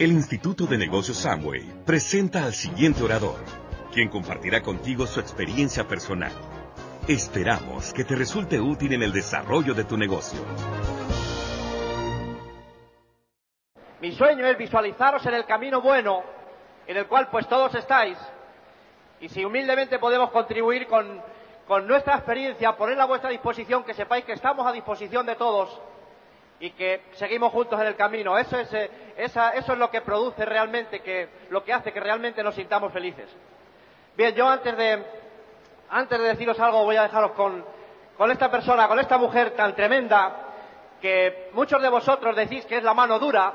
El Instituto de Negocios Samway presenta al siguiente orador, quien compartirá contigo su experiencia personal. Esperamos que te resulte útil en el desarrollo de tu negocio. Mi sueño es visualizaros en el camino bueno, en el cual pues todos estáis, y si humildemente podemos contribuir con, con nuestra experiencia, ponerla a vuestra disposición, que sepáis que estamos a disposición de todos y que seguimos juntos en el camino. Eso es, eh, eso es lo que produce realmente, lo que hace que realmente nos sintamos felices. Bien, yo antes de, deciros algo voy a dejaros con, esta persona, con esta mujer tan tremenda, que muchos de vosotros decís que es la mano dura,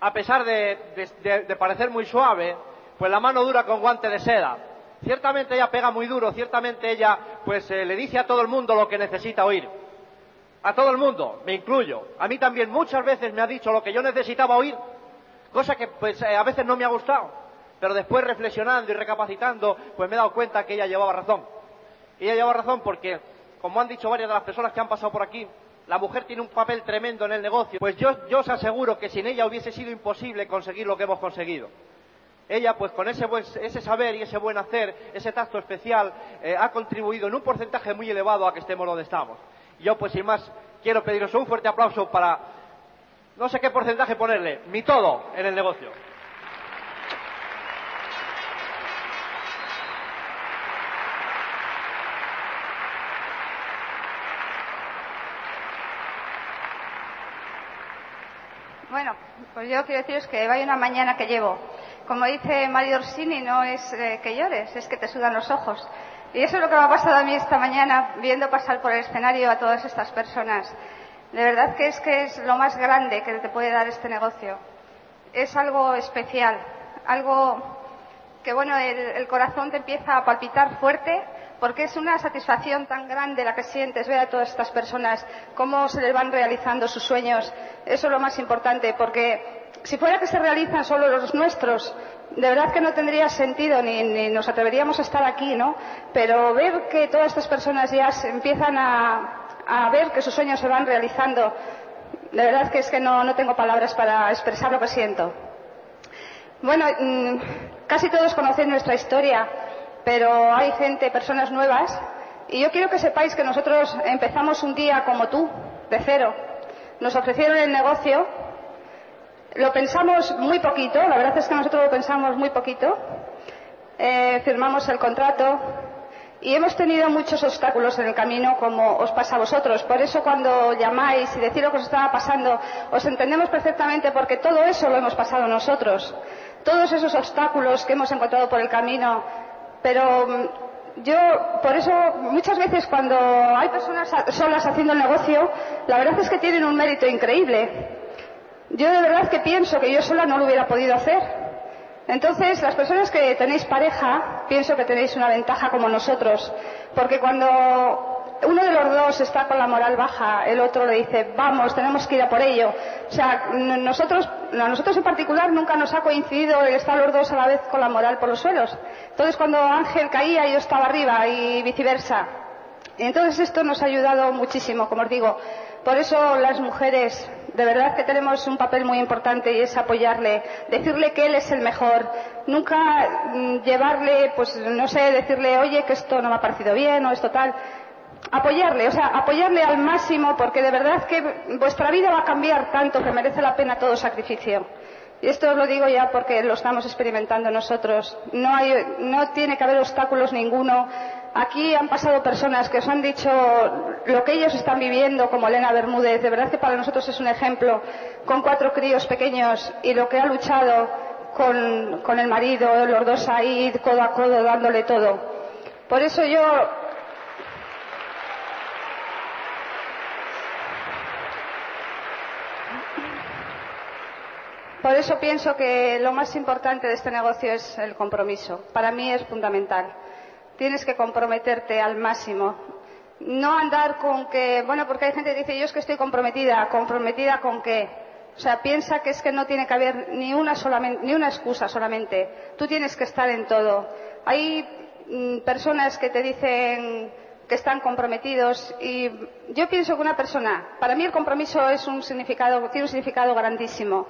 a pesar de parecer muy suave, pues la mano dura con guante de seda. Ciertamente ella pega muy duro, ciertamente ella pues eh, le dice a todo el mundo lo que necesita oír a todo el mundo, me incluyo. A mí también muchas veces me ha dicho lo que yo necesitaba oír, cosa que pues eh, a veces no me ha gustado. Pero después reflexionando y recapacitando, pues me he dado cuenta que ella llevaba razón. Ella llevaba razón porque, como han dicho varias de las personas que han pasado por aquí, la mujer tiene un papel tremendo en el negocio. Pues yo, yo os aseguro que sin ella hubiese sido imposible conseguir lo que hemos conseguido. Ella, pues con ese, buen, ese saber y ese buen hacer, ese tacto especial, eh, ha contribuido en un porcentaje muy elevado a que estemos donde estamos. Yo, pues sin más, quiero pediros un fuerte aplauso para, no sé qué porcentaje ponerle, mi todo en el negocio. Bueno, pues yo quiero deciros que vaya una mañana que llevo. Como dice Mario Orsini, no es eh, que llores, es que te sudan los ojos. Y eso es lo que me ha pasado a mí esta mañana, viendo pasar por el escenario a todas estas personas. De verdad que es que es lo más grande que te puede dar este negocio. Es algo especial, algo que, bueno, el, el corazón te empieza a palpitar fuerte porque es una satisfacción tan grande la que sientes ver a todas estas personas cómo se les van realizando sus sueños. Eso es lo más importante, porque si fuera que se realizan solo los nuestros, de verdad que no tendría sentido ni, ni, nos atreveríamos a estar aquí, ¿no? Pero ver que todas estas personas ya se empiezan a, ver que sus sueños se van realizando, de verdad que es que no, no tengo palabras para expresar lo que siento. Bueno, mmm, casi todos conocen nuestra historia, pero hay gente, personas nuevas, y yo quiero que sepáis que nosotros empezamos un día como tú, de cero. Nos ofrecieron el negocio lo pensamos muy poquito, la verdad es que nosotros lo pensamos muy poquito. Eh, firmamos el contrato y hemos tenido muchos obstáculos en el camino, como os pasa a vosotros. Por eso, cuando llamáis y decís lo que os estaba pasando, os entendemos perfectamente porque todo eso lo hemos pasado nosotros. Todos esos obstáculos que hemos encontrado por el camino. Pero mm, yo, por eso, muchas veces cuando hay personas solas haciendo el negocio, la verdad es que tienen un mérito increíble yo de verdad que pienso que yo sola no lo hubiera podido hacer. Entonces, las personas que tenéis pareja, pienso que tenéis una ventaja como nosotros, porque cuando uno de los dos está con la moral baja, el otro le dice, vamos, tenemos que ir a por ello. O sea, nosotros, a nosotros en particular nunca nos ha coincidido el estar los dos a la vez con la moral por los suelos. Entonces, cuando Ángel caía, yo estaba arriba y viceversa. Entonces esto nos ha ayudado muchísimo, como os digo. Por eso las mujeres de verdad que tenemos un papel muy importante y es apoyarle, decirle que él es el mejor, nunca mm, llevarle, pues no sé, decirle, oye, que esto no me ha parecido bien o esto tal. Apoyarle, o sea, apoyarle al máximo porque de verdad que vuestra vida va a cambiar tanto que merece la pena todo sacrificio. Y esto lo digo ya porque lo estamos experimentando nosotros. No, hay, no tiene que haber obstáculos ninguno Aquí han pasado personas que os han dicho lo que ellos están viviendo, como Elena Bermúdez. De verdad que para nosotros es un ejemplo, con cuatro críos pequeños y lo que ha luchado con, con el marido, los dos ahí codo a codo dándole todo. Por eso yo Por eso pienso que lo más importante de este negocio es el compromiso. Para mí es fundamental tienes que comprometerte al máximo. No andar con que, bueno, porque hay gente que dice, yo es que estoy comprometida, comprometida con qué. O sea, piensa que es que no tiene que haber ni una, solamente, ni una excusa solamente. Tú tienes que estar en todo. Hay mm, personas que te dicen que están comprometidos y yo pienso que una persona, para mí el compromiso es un significado, tiene un significado grandísimo.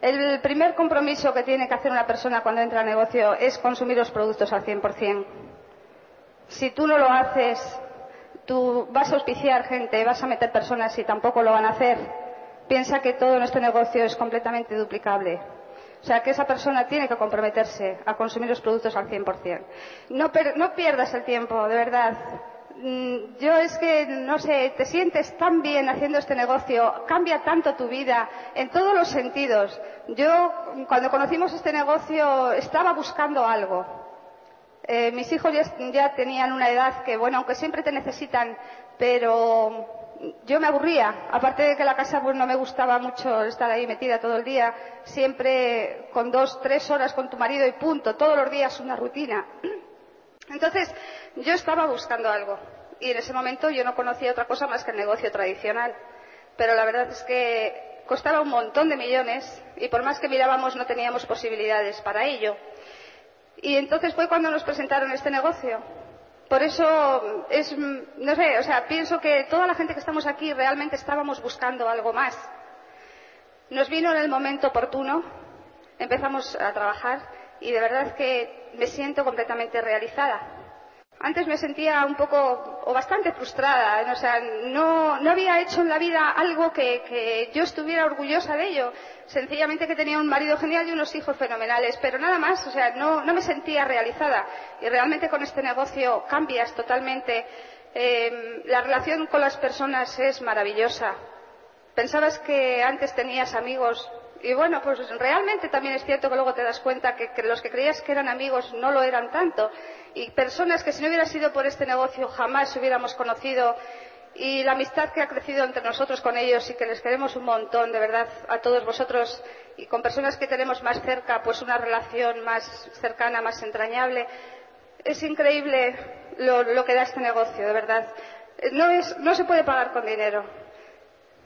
El primer compromiso que tiene que hacer una persona cuando entra al negocio es consumir los productos al 100%. Si tú no lo haces, tú vas a auspiciar gente, vas a meter personas y tampoco lo van a hacer. Piensa que todo nuestro negocio es completamente duplicable. O sea, que esa persona tiene que comprometerse a consumir los productos al 100%. No, no pierdas el tiempo, de verdad. Mm, yo es que, no sé, te sientes tan bien haciendo este negocio, cambia tanto tu vida en todos los sentidos. Yo, cuando conocimos este negocio, estaba buscando algo. Eh, mis hijos ya, tenían una edad que, bueno, aunque siempre te necesitan, pero yo me aburría. Aparte de que la casa pues, no me gustaba mucho estar ahí metida todo el día, siempre con dos, tres horas con tu marido y punto, todos los días una rutina. Entonces, yo estaba buscando algo y en ese momento yo no conocía otra cosa más que el negocio tradicional. Pero la verdad es que costaba un montón de millones y por más que mirábamos no teníamos posibilidades para ello. Y entonces fue cuando nos presentaron este negocio. Por eso es, no sé, o sea, pienso que toda la gente que estamos aquí realmente estábamos buscando algo más. Nos vino en el momento oportuno, empezamos a trabajar y de verdad que me siento completamente realizada. Antes me sentía un poco o bastante frustrada, o sea, no, había hecho en la vida algo que, yo estuviera orgullosa de ello. Sencillamente que tenía un marido genial y unos hijos fenomenales, pero nada más, o sea, no, me sentía realizada. Y realmente con este negocio cambias totalmente. Em, la relación con las personas es maravillosa. Pensabas que antes tenías amigos y bueno, pues realmente también es cierto que luego te das cuenta que, los que creías que eran amigos no lo eran tanto. Y personas que si no hubiera sido por este negocio jamás hubiéramos conocido. Y la amistad que ha crecido entre nosotros con ellos y que les queremos un montón, de verdad, a todos vosotros y con personas que tenemos más cerca, pues una relación más cercana, más entrañable. Es increíble lo, que da este negocio, de verdad. no se puede pagar con dinero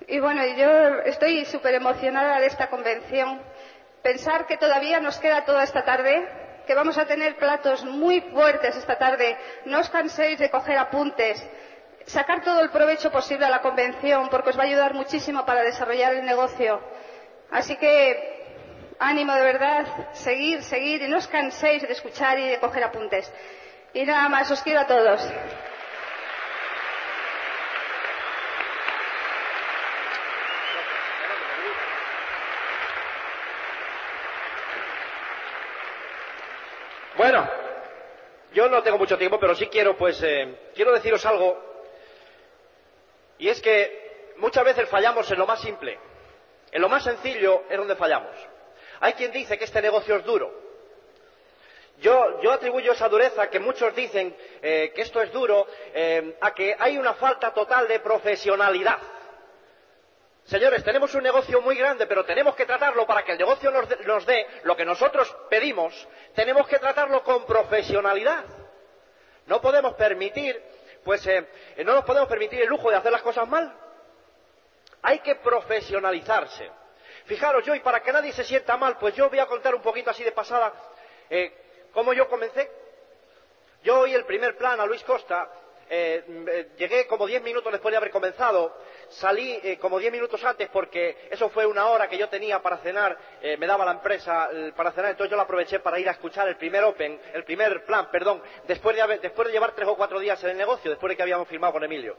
y bueno, yo estoy súper emocionada de esta convención. Pensar que todavía nos queda toda esta tarde, que vamos a tener platos muy fuertes esta tarde. No os canséis de coger apuntes. Sacar todo el provecho posible a la convención, porque os va a ayudar muchísimo para desarrollar el negocio. Así que, ánimo de verdad, seguir, seguir, y no os canséis de escuchar y de coger apuntes. Y nada más, os quiero a todos. Bueno, yo no tengo mucho tiempo, pero sí quiero, pues, eh, quiero deciros algo. Y es que muchas veces fallamos en lo más simple. En lo más sencillo es donde fallamos. Hay quien dice que este negocio es duro. Yo, atribuyo esa dureza que muchos dicen eh, que esto es duro eh, a que hay una falta total de profesionalidad. Señores, tenemos un negocio muy grande, pero tenemos que tratarlo para que el negocio nos dé, lo que nosotros pedimos, tenemos que tratarlo con profesionalidad. No podemos permitir, pues, eh, no nos podemos permitir el lujo de hacer las cosas mal. Hay que profesionalizarse. Fijaros, yo, y para que nadie se sienta mal, pues yo voy a contar un poquito así de pasada eh, cómo yo comencé. Yo oí el primer plan a Luis Costa eh, eh, llegué como diez minutos después de haber comenzado, salí eh, como diez minutos antes porque eso fue una hora que yo tenía para cenar, me daba la empresa para cenar, entonces yo la aproveché para ir a escuchar el primer Open, el primer plan, perdón, después de, después de llevar tres o cuatro días en el negocio, después de que habíamos firmado con Emilio.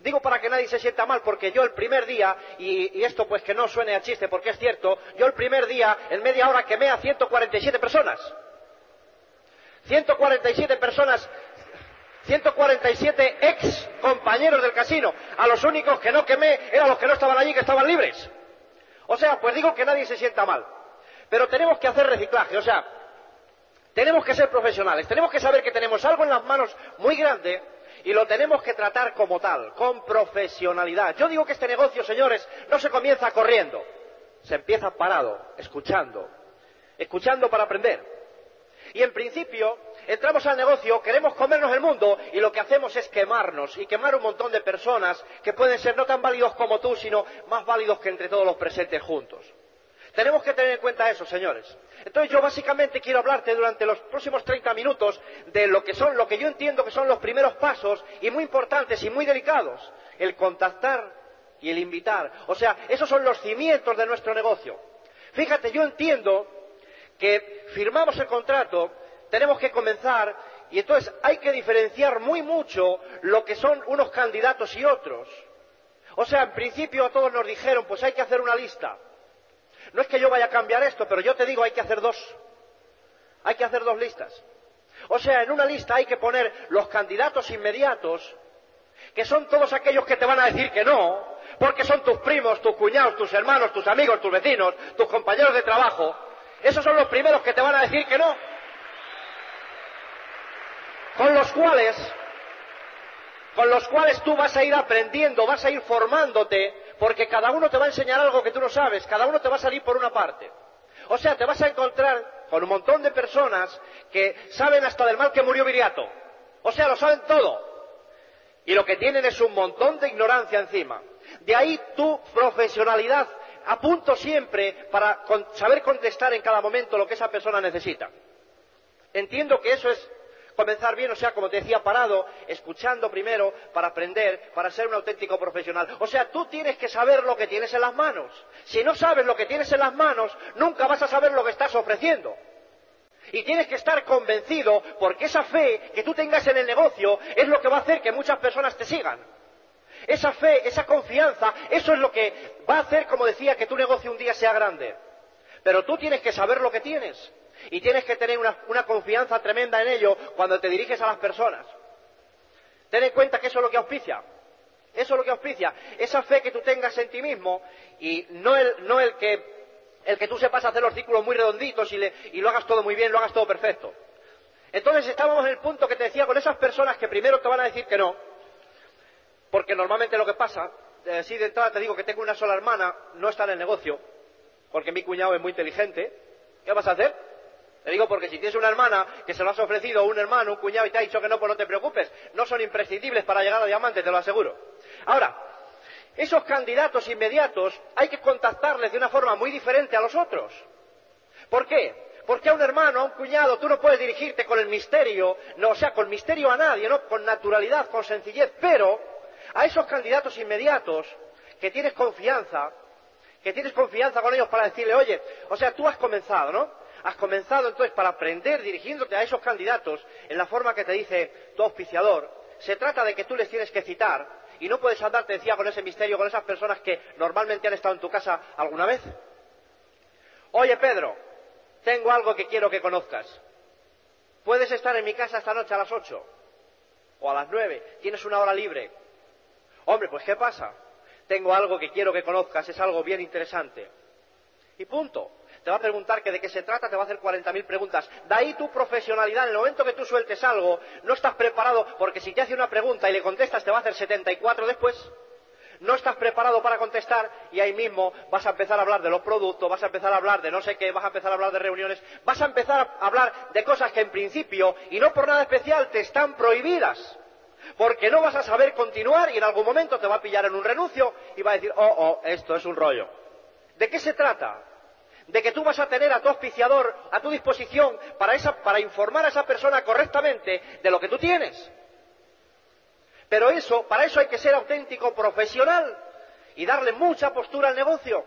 Digo para que nadie se sienta mal, porque yo el primer día, y, y, esto pues que no suene a chiste porque es cierto, yo el primer día, en media hora, quemé a 147 personas. 147 personas 147 ex compañeros del casino. A los únicos que no quemé eran los que no estaban allí, que estaban libres. O sea, pues digo que nadie se sienta mal. Pero tenemos que hacer reciclaje, o sea, tenemos que ser profesionales, tenemos que saber que tenemos algo en las manos muy grande y lo tenemos que tratar como tal, con profesionalidad. Yo digo que este negocio, señores, no se comienza corriendo, se empieza parado, escuchando, escuchando para aprender. Y en principio, entramos al negocio, queremos comernos el mundo y lo que hacemos es quemarnos y quemar un montón de personas que pueden ser no tan válidos como tú, sino más válidos que entre todos los presentes juntos. Tenemos que tener en cuenta eso, señores. Entonces yo básicamente quiero hablarte durante los próximos 30 minutos de lo que son, lo que yo entiendo que son los primeros pasos y muy importantes y muy delicados. El contactar y el invitar. O sea, esos son los cimientos de nuestro negocio. Fíjate, yo entiendo que firmamos el contrato, tenemos que comenzar y entonces hay que diferenciar muy mucho lo que son unos candidatos y otros. O sea, en principio a todos nos dijeron, pues hay que hacer una lista. No es que yo vaya a cambiar esto, pero yo te digo, hay que hacer dos. Hay que hacer dos listas. O sea, en una lista hay que poner los candidatos inmediatos, que son todos aquellos que te van a decir que no, porque son tus primos, tus cuñados, tus hermanos, tus amigos, tus vecinos, tus compañeros de trabajo. Esos son los primeros que te van a decir que no. Con los cuales, con los cuales tú vas a ir aprendiendo, vas a ir formándote, porque cada uno te va a enseñar algo que tú no sabes, cada uno te va a salir por una parte. O sea, te vas a encontrar con un montón de personas que saben hasta del mal que murió Viriato. O sea, lo saben todo. Y lo que tienen es un montón de ignorancia encima. De ahí tu profesionalidad a punto siempre para saber contestar en cada momento lo que esa persona necesita. Entiendo que eso es comenzar bien, o sea, como te decía, parado, escuchando primero para aprender, para ser un auténtico profesional. O sea, tú tienes que saber lo que tienes en las manos. Si no sabes lo que tienes en las manos, nunca vas a saber lo que estás ofreciendo. Y tienes que estar convencido porque esa fe que tú tengas en el negocio es lo que va a hacer que muchas personas te sigan. Esa fe, esa confianza, eso es lo que va a hacer, como decía, que tu negocio un día sea grande. Pero tú tienes que saber lo que tienes. Y tienes que tener una, confianza tremenda en ello cuando te diriges a las personas. Ten en cuenta que eso es lo que auspicia. Eso es lo que auspicia. Esa fe que tú tengas en ti mismo y no el, que, el que tú sepas hacer los círculos muy redonditos y, lo hagas todo muy bien, lo hagas todo perfecto. Entonces estábamos en el punto que te decía con esas personas que primero te van a decir que no, porque normalmente lo que pasa, eh, si de entrada te digo que tengo una sola hermana, no está en el negocio, porque mi cuñado es muy inteligente, ¿qué vas a hacer? Te digo porque si tienes una hermana que se lo has ofrecido, un hermano, un cuñado y te ha dicho que no, pues no te preocupes. No son imprescindibles para llegar a diamante, te lo aseguro. Ahora, esos candidatos inmediatos hay que contactarles de una forma muy diferente a los otros. ¿Por qué? Porque a un hermano, a un cuñado, tú no puedes dirigirte con el misterio, no, o sea, con misterio a nadie, ¿no? Con naturalidad, con sencillez, pero a esos candidatos inmediatos que tienes confianza, que tienes confianza con ellos para decirle, oye, o sea, tú has comenzado, ¿no? Has comenzado entonces para aprender dirigiéndote a esos candidatos en la forma que te dice tu auspiciador. Se trata de que tú les tienes que citar y no puedes andar, te decía, con ese misterio, con esas personas que normalmente han estado en tu casa alguna vez. Oye, Pedro, tengo algo que quiero que conozcas. Puedes estar en mi casa esta noche a las ocho o a las nueve. Tienes una hora libre. Hombre, pues ¿qué pasa? Tengo algo que quiero que conozcas, es algo bien interesante. Y punto te va a preguntar que de qué se trata, te va a hacer 40.000 preguntas. De ahí tu profesionalidad, en el momento que tú sueltes algo, no estás preparado, porque si te hace una pregunta y le contestas, te va a hacer 74 después. No estás preparado para contestar y ahí mismo vas a empezar a hablar de los productos, vas a empezar a hablar de no sé qué, vas a empezar a hablar de reuniones, vas a empezar a hablar de cosas que en principio, y no por nada especial, te están prohibidas porque no vas a saber continuar y en algún momento te va a pillar en un renuncio y va a decir, oh, oh, esto es un rollo. ¿De qué se trata? De que tú vas a tener a tu auspiciador a tu disposición para, informar a esa persona correctamente de lo que tú tienes. Pero eso, para eso hay que ser auténtico profesional y darle mucha postura al negocio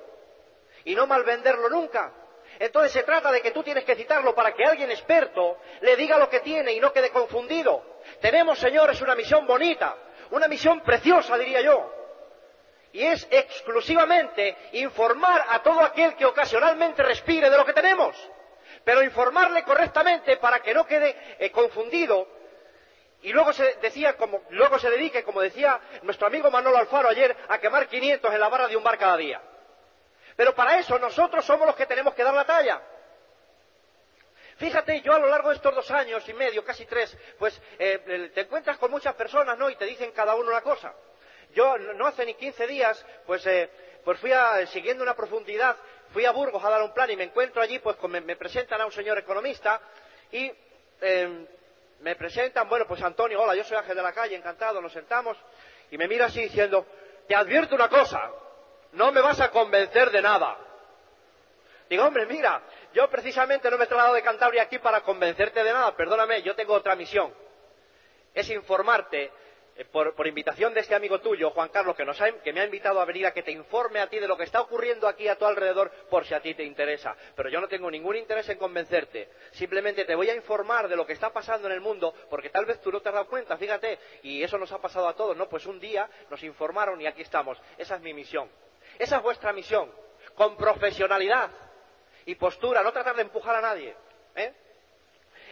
y no malvenderlo nunca. Entonces se trata de que tú tienes que citarlo para que alguien experto le diga lo que tiene y no quede confundido. Tenemos, señores, una misión bonita, una misión preciosa, diría yo y es exclusivamente informar a todo aquel que ocasionalmente respire de lo que tenemos, pero informarle correctamente para que no quede eh, confundido y luego se decía como luego se dedique, como decía nuestro amigo Manolo Alfaro ayer, a quemar 500 en la barra de un bar cada día. Pero para eso nosotros somos los que tenemos que dar la talla. Fíjate, yo a lo largo de estos dos años y medio, casi tres, pues eh, te encuentras con muchas personas, ¿no? Y te dicen cada uno una cosa. Yo no hace ni 15 días, pues, eh, pues fui siguiendo una profundidad, fui a Burgos a dar un plan y me encuentro allí, pues me, presentan a un señor economista y em, me presentan, bueno, pues Antonio, hola, yo soy Ángel de la Calle, encantado, nos sentamos y me mira así diciendo, te advierto una cosa, no me vas a convencer de nada. Digo, hombre, mira, yo precisamente no me he trasladado de Cantabria aquí para convencerte de nada, perdóname, yo tengo otra misión. Es informarte eh, por, invitación de este amigo tuyo, Juan Carlos, que, nos que me ha invitado a venir a que te informe a ti de lo que está ocurriendo aquí a tu alrededor, por si a ti te interesa. Pero yo no tengo ningún interés en convencerte. Simplemente te voy a informar de lo que está pasando en el mundo, porque tal vez tú no te has dado cuenta, fíjate, y eso nos ha pasado a todos, ¿no? Pues un día nos informaron y aquí estamos. Esa es mi misión. Esa es vuestra misión. Con profesionalidad y postura, no tratar de empujar a nadie. ¿eh?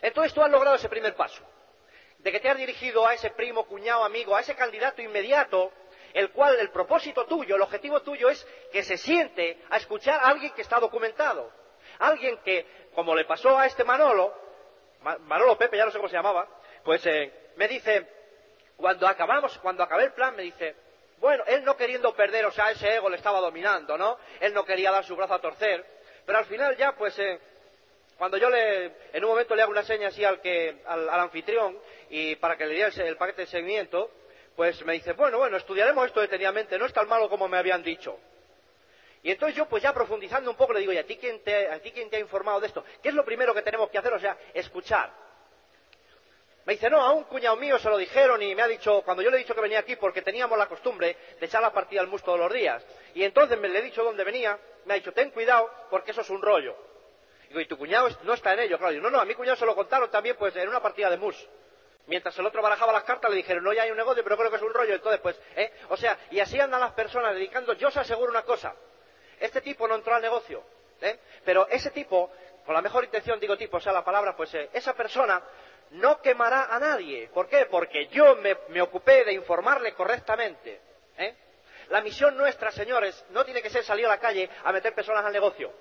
Entonces tú has logrado ese primer paso de que te has dirigido a ese primo, cuñado, amigo, a ese candidato inmediato, el cual el propósito tuyo, el objetivo tuyo es que se siente a escuchar a alguien que está documentado. Alguien que, como le pasó a este Manolo, Manolo Pepe, ya no sé cómo se llamaba, pues eh, me dice, cuando acabamos, cuando acabé el plan, me dice, bueno, él no queriendo perder, o sea, ese ego le estaba dominando, ¿no? Él no quería dar su brazo a torcer, pero al final ya, pues, eh, cuando yo le, en un momento le hago una seña así al, que, al, anfitrión y para que le diera el, paquete de seguimiento, pues me dice, bueno, bueno, estudiaremos esto detenidamente, no es tan malo como me habían dicho. Y entonces yo, pues ya profundizando un poco, le digo, ¿y a ti quién te, a ti quién te ha informado de esto? ¿Qué es lo primero que tenemos que hacer? O sea, escuchar. Me dice, no, a un cuñado mío se lo dijeron y me ha dicho, cuando yo le he dicho que venía aquí porque teníamos la costumbre de echar la partida al mus todos los días. Y entonces me le he dicho dónde venía, me ha dicho, ten cuidado porque eso es un rollo. Digo, ¿y tu cuñado no está en ello? Claro, no, no, a mi cuñado se lo contaron también pues en una partida de mus. Mientras el otro barajaba las cartas, le dijeron, no, ya hay un negocio, pero creo que es un rollo. Entonces, pues, ¿eh? O sea, y así andan las personas dedicando. Yo os aseguro una cosa. Este tipo no entró al negocio. ¿eh? Pero ese tipo, con la mejor intención, digo tipo, o sea, la palabra, pues, eh, esa persona no quemará a nadie. ¿Por qué? Porque yo me, me ocupé de informarle correctamente. ¿eh? La misión nuestra, señores, no tiene que ser salir a la calle a meter personas al negocio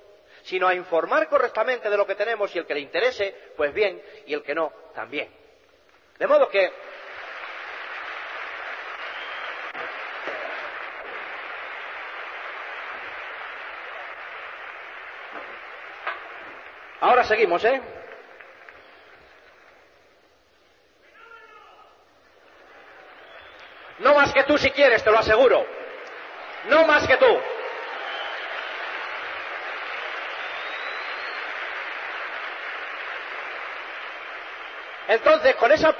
sino a informar correctamente de lo que tenemos y el que le interese, pues bien, y el que no, también. De modo que Ahora seguimos, ¿eh? No más que tú si quieres, te lo aseguro. No más que tú. Entonces, con, ese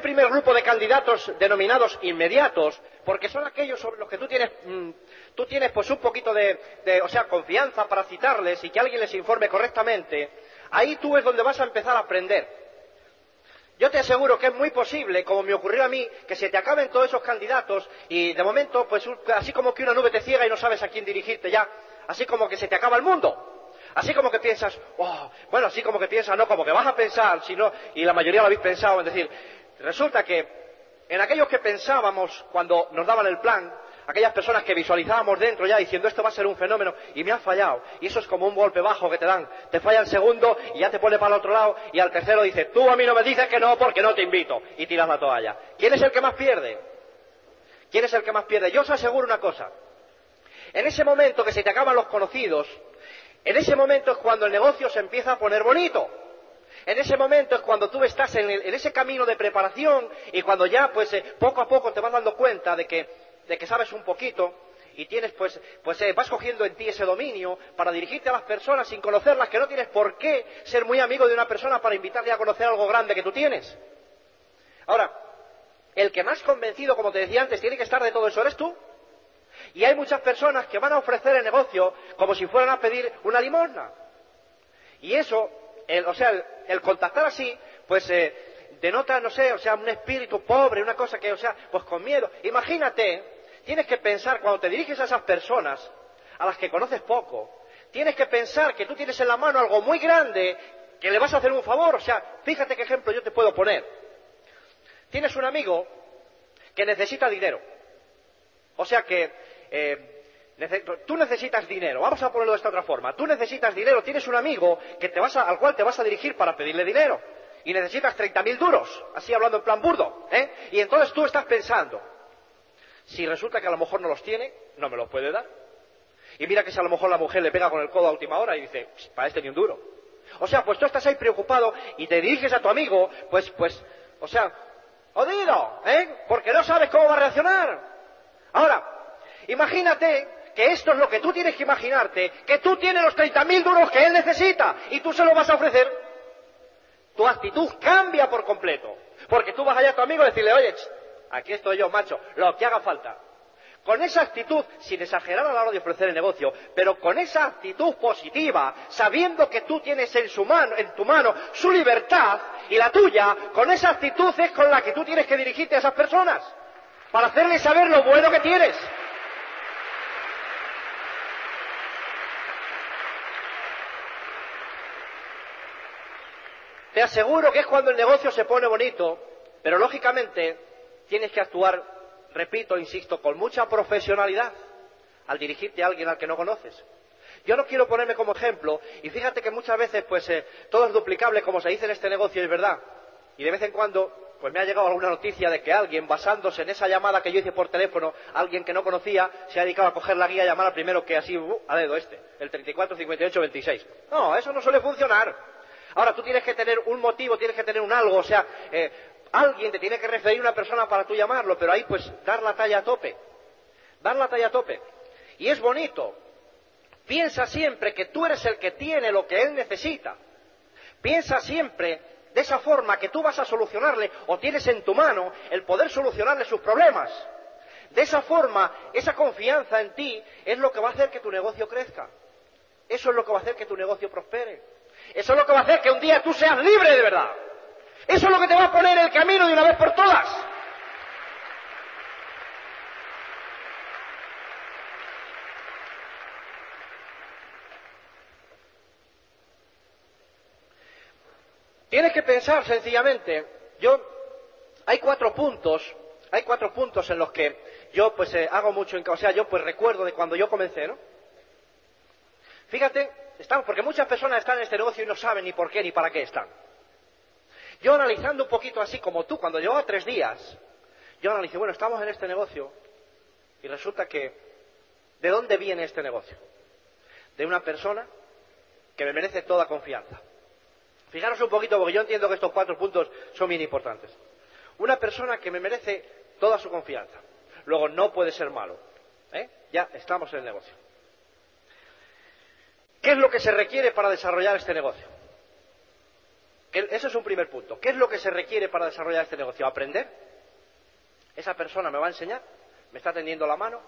primer grupo de candidatos denominados inmediatos, porque son aquellos sobre los que tú tienes, mm, pues un poquito de, de, o sea, confianza para citarles y que alguien les informe correctamente, ahí tú es donde vas a empezar a aprender. Yo te aseguro que es muy posible, como me ocurrió a mí, que se te acaben todos esos candidatos y de momento, pues así como que una nube te ciega y no sabes a quién dirigirte ya, así como que se te acaba el mundo. Así como que piensas, oh, bueno, así como que piensas, no, como que vas a pensar, sino, y la mayoría lo habéis pensado, en decir, resulta que en aquellos que pensábamos cuando nos daban el plan, aquellas personas que visualizábamos dentro ya diciendo esto va a ser un fenómeno y me ha fallado. Y eso es como un golpe bajo que te dan. Te falla el segundo y ya te pone para el otro lado y al tercero dice tú a mí no me dices que no porque no te invito y tiras la toalla. ¿Quién es el que más pierde? ¿Quién es el que más pierde? Yo os aseguro una cosa. En ese momento que se te acaban los conocidos, en ese momento es cuando el negocio se empieza a poner bonito. En ese momento es cuando tú estás en, ese camino de preparación y cuando ya pues eh, poco a poco te vas dando cuenta de que, sabes un poquito y tienes pues, pues eh, vas cogiendo en ti ese dominio para dirigirte a las personas sin conocerlas, que no tienes por qué ser muy amigo de una persona para invitarle a conocer algo grande que tú tienes. Ahora, el que más convencido, como te decía antes, tiene que estar de todo eso eres tú. Y hay muchas personas que van a ofrecer el negocio como si fueran a pedir una limosna. Y eso, o sea, el, contactar así, pues eh, denota, no sé, o sea, un espíritu pobre, una cosa que, o sea, pues con miedo. Imagínate, tienes que pensar cuando te diriges a esas personas, a las que conoces poco, tienes que pensar que tú tienes en la mano algo muy grande, que le vas a hacer un favor. O sea, fíjate qué ejemplo yo te puedo poner. Tienes un amigo que necesita dinero. O sea que eh, tú necesitas dinero, vamos a ponerlo de esta otra forma, tú necesitas dinero, tienes un amigo al cual te vas a dirigir para pedirle dinero y necesitas 30.000 duros, así hablando en plan burdo, ¿eh? y entonces tú estás pensando, si resulta que a lo mejor no los tiene, no me los puede dar. Y mira que si a lo mejor la mujer le pega con el codo a última hora y dice, para este ni un duro. O sea, pues tú estás ahí preocupado y te diriges a tu amigo, pues, pues, o sea, odido, ¿eh? Porque no sabes cómo va a reaccionar. Ahora, Imagínate que esto es lo que tú tienes que imaginarte, que tú tienes los 30.000 duros que él necesita y tú se lo vas a ofrecer. Tu actitud cambia por completo. Porque tú vas allá a tu amigo y decirle, oye, aquí estoy yo, macho, lo que haga falta. Con esa actitud, sin exagerar a la hora de ofrecer el negocio, pero con esa actitud positiva, sabiendo que tú tienes en, su mano, en tu mano su libertad y la tuya, con esa actitud es con la que tú tienes que dirigirte a esas personas, para hacerles saber lo bueno que tienes. Te aseguro que es cuando el negocio se pone bonito, pero lógicamente tienes que actuar, repito, insisto, con mucha profesionalidad al dirigirte a alguien al que no conoces. Yo no quiero ponerme como ejemplo, y fíjate que muchas veces, pues, eh, todo es duplicable, como se dice en este negocio, es verdad. Y de vez en cuando, pues me ha llegado alguna noticia de que alguien, basándose en esa llamada que yo hice por teléfono, alguien que no conocía, se ha dedicado a coger la guía y llamar al primero que así, uh, a dedo este, el 34, 58, 26. No, eso no suele funcionar. Ahora, tú tienes que tener un motivo, tienes que tener un algo, o sea, eh, alguien te tiene que referir una persona para tú llamarlo, pero ahí pues dar la talla a tope. Dar la talla a tope. Y es bonito. Piensa siempre que tú eres el que tiene lo que él necesita. Piensa siempre de esa forma que tú vas a solucionarle o tienes en tu mano el poder solucionarle sus problemas. De esa forma, esa confianza en ti es lo que va a hacer que tu negocio crezca. Eso es lo que va a hacer que tu negocio prospere. Eso es lo que va a hacer que un día tú seas libre de verdad. Eso es lo que te va a poner el camino de una vez por todas. Tienes que pensar sencillamente, yo, hay cuatro puntos, hay cuatro puntos en los que yo pues eh, hago mucho, en, o sea, yo pues recuerdo de cuando yo comencé, ¿no? Fíjate, estamos, porque muchas personas están en este negocio y no saben ni por qué ni para qué están. Yo analizando un poquito así como tú, cuando llevaba tres días, yo analicé, bueno, estamos en este negocio y resulta que, ¿de dónde viene este negocio? De una persona que me merece toda confianza. Fijaros un poquito, porque yo entiendo que estos cuatro puntos son bien importantes. Una persona que me merece toda su confianza. Luego, no puede ser malo. ¿eh? Ya estamos en el negocio. ¿Qué es lo que se requiere para desarrollar este negocio? Ese es un primer punto. ¿Qué es lo que se requiere para desarrollar este negocio? Aprender. Esa persona me va a enseñar, me está tendiendo la mano,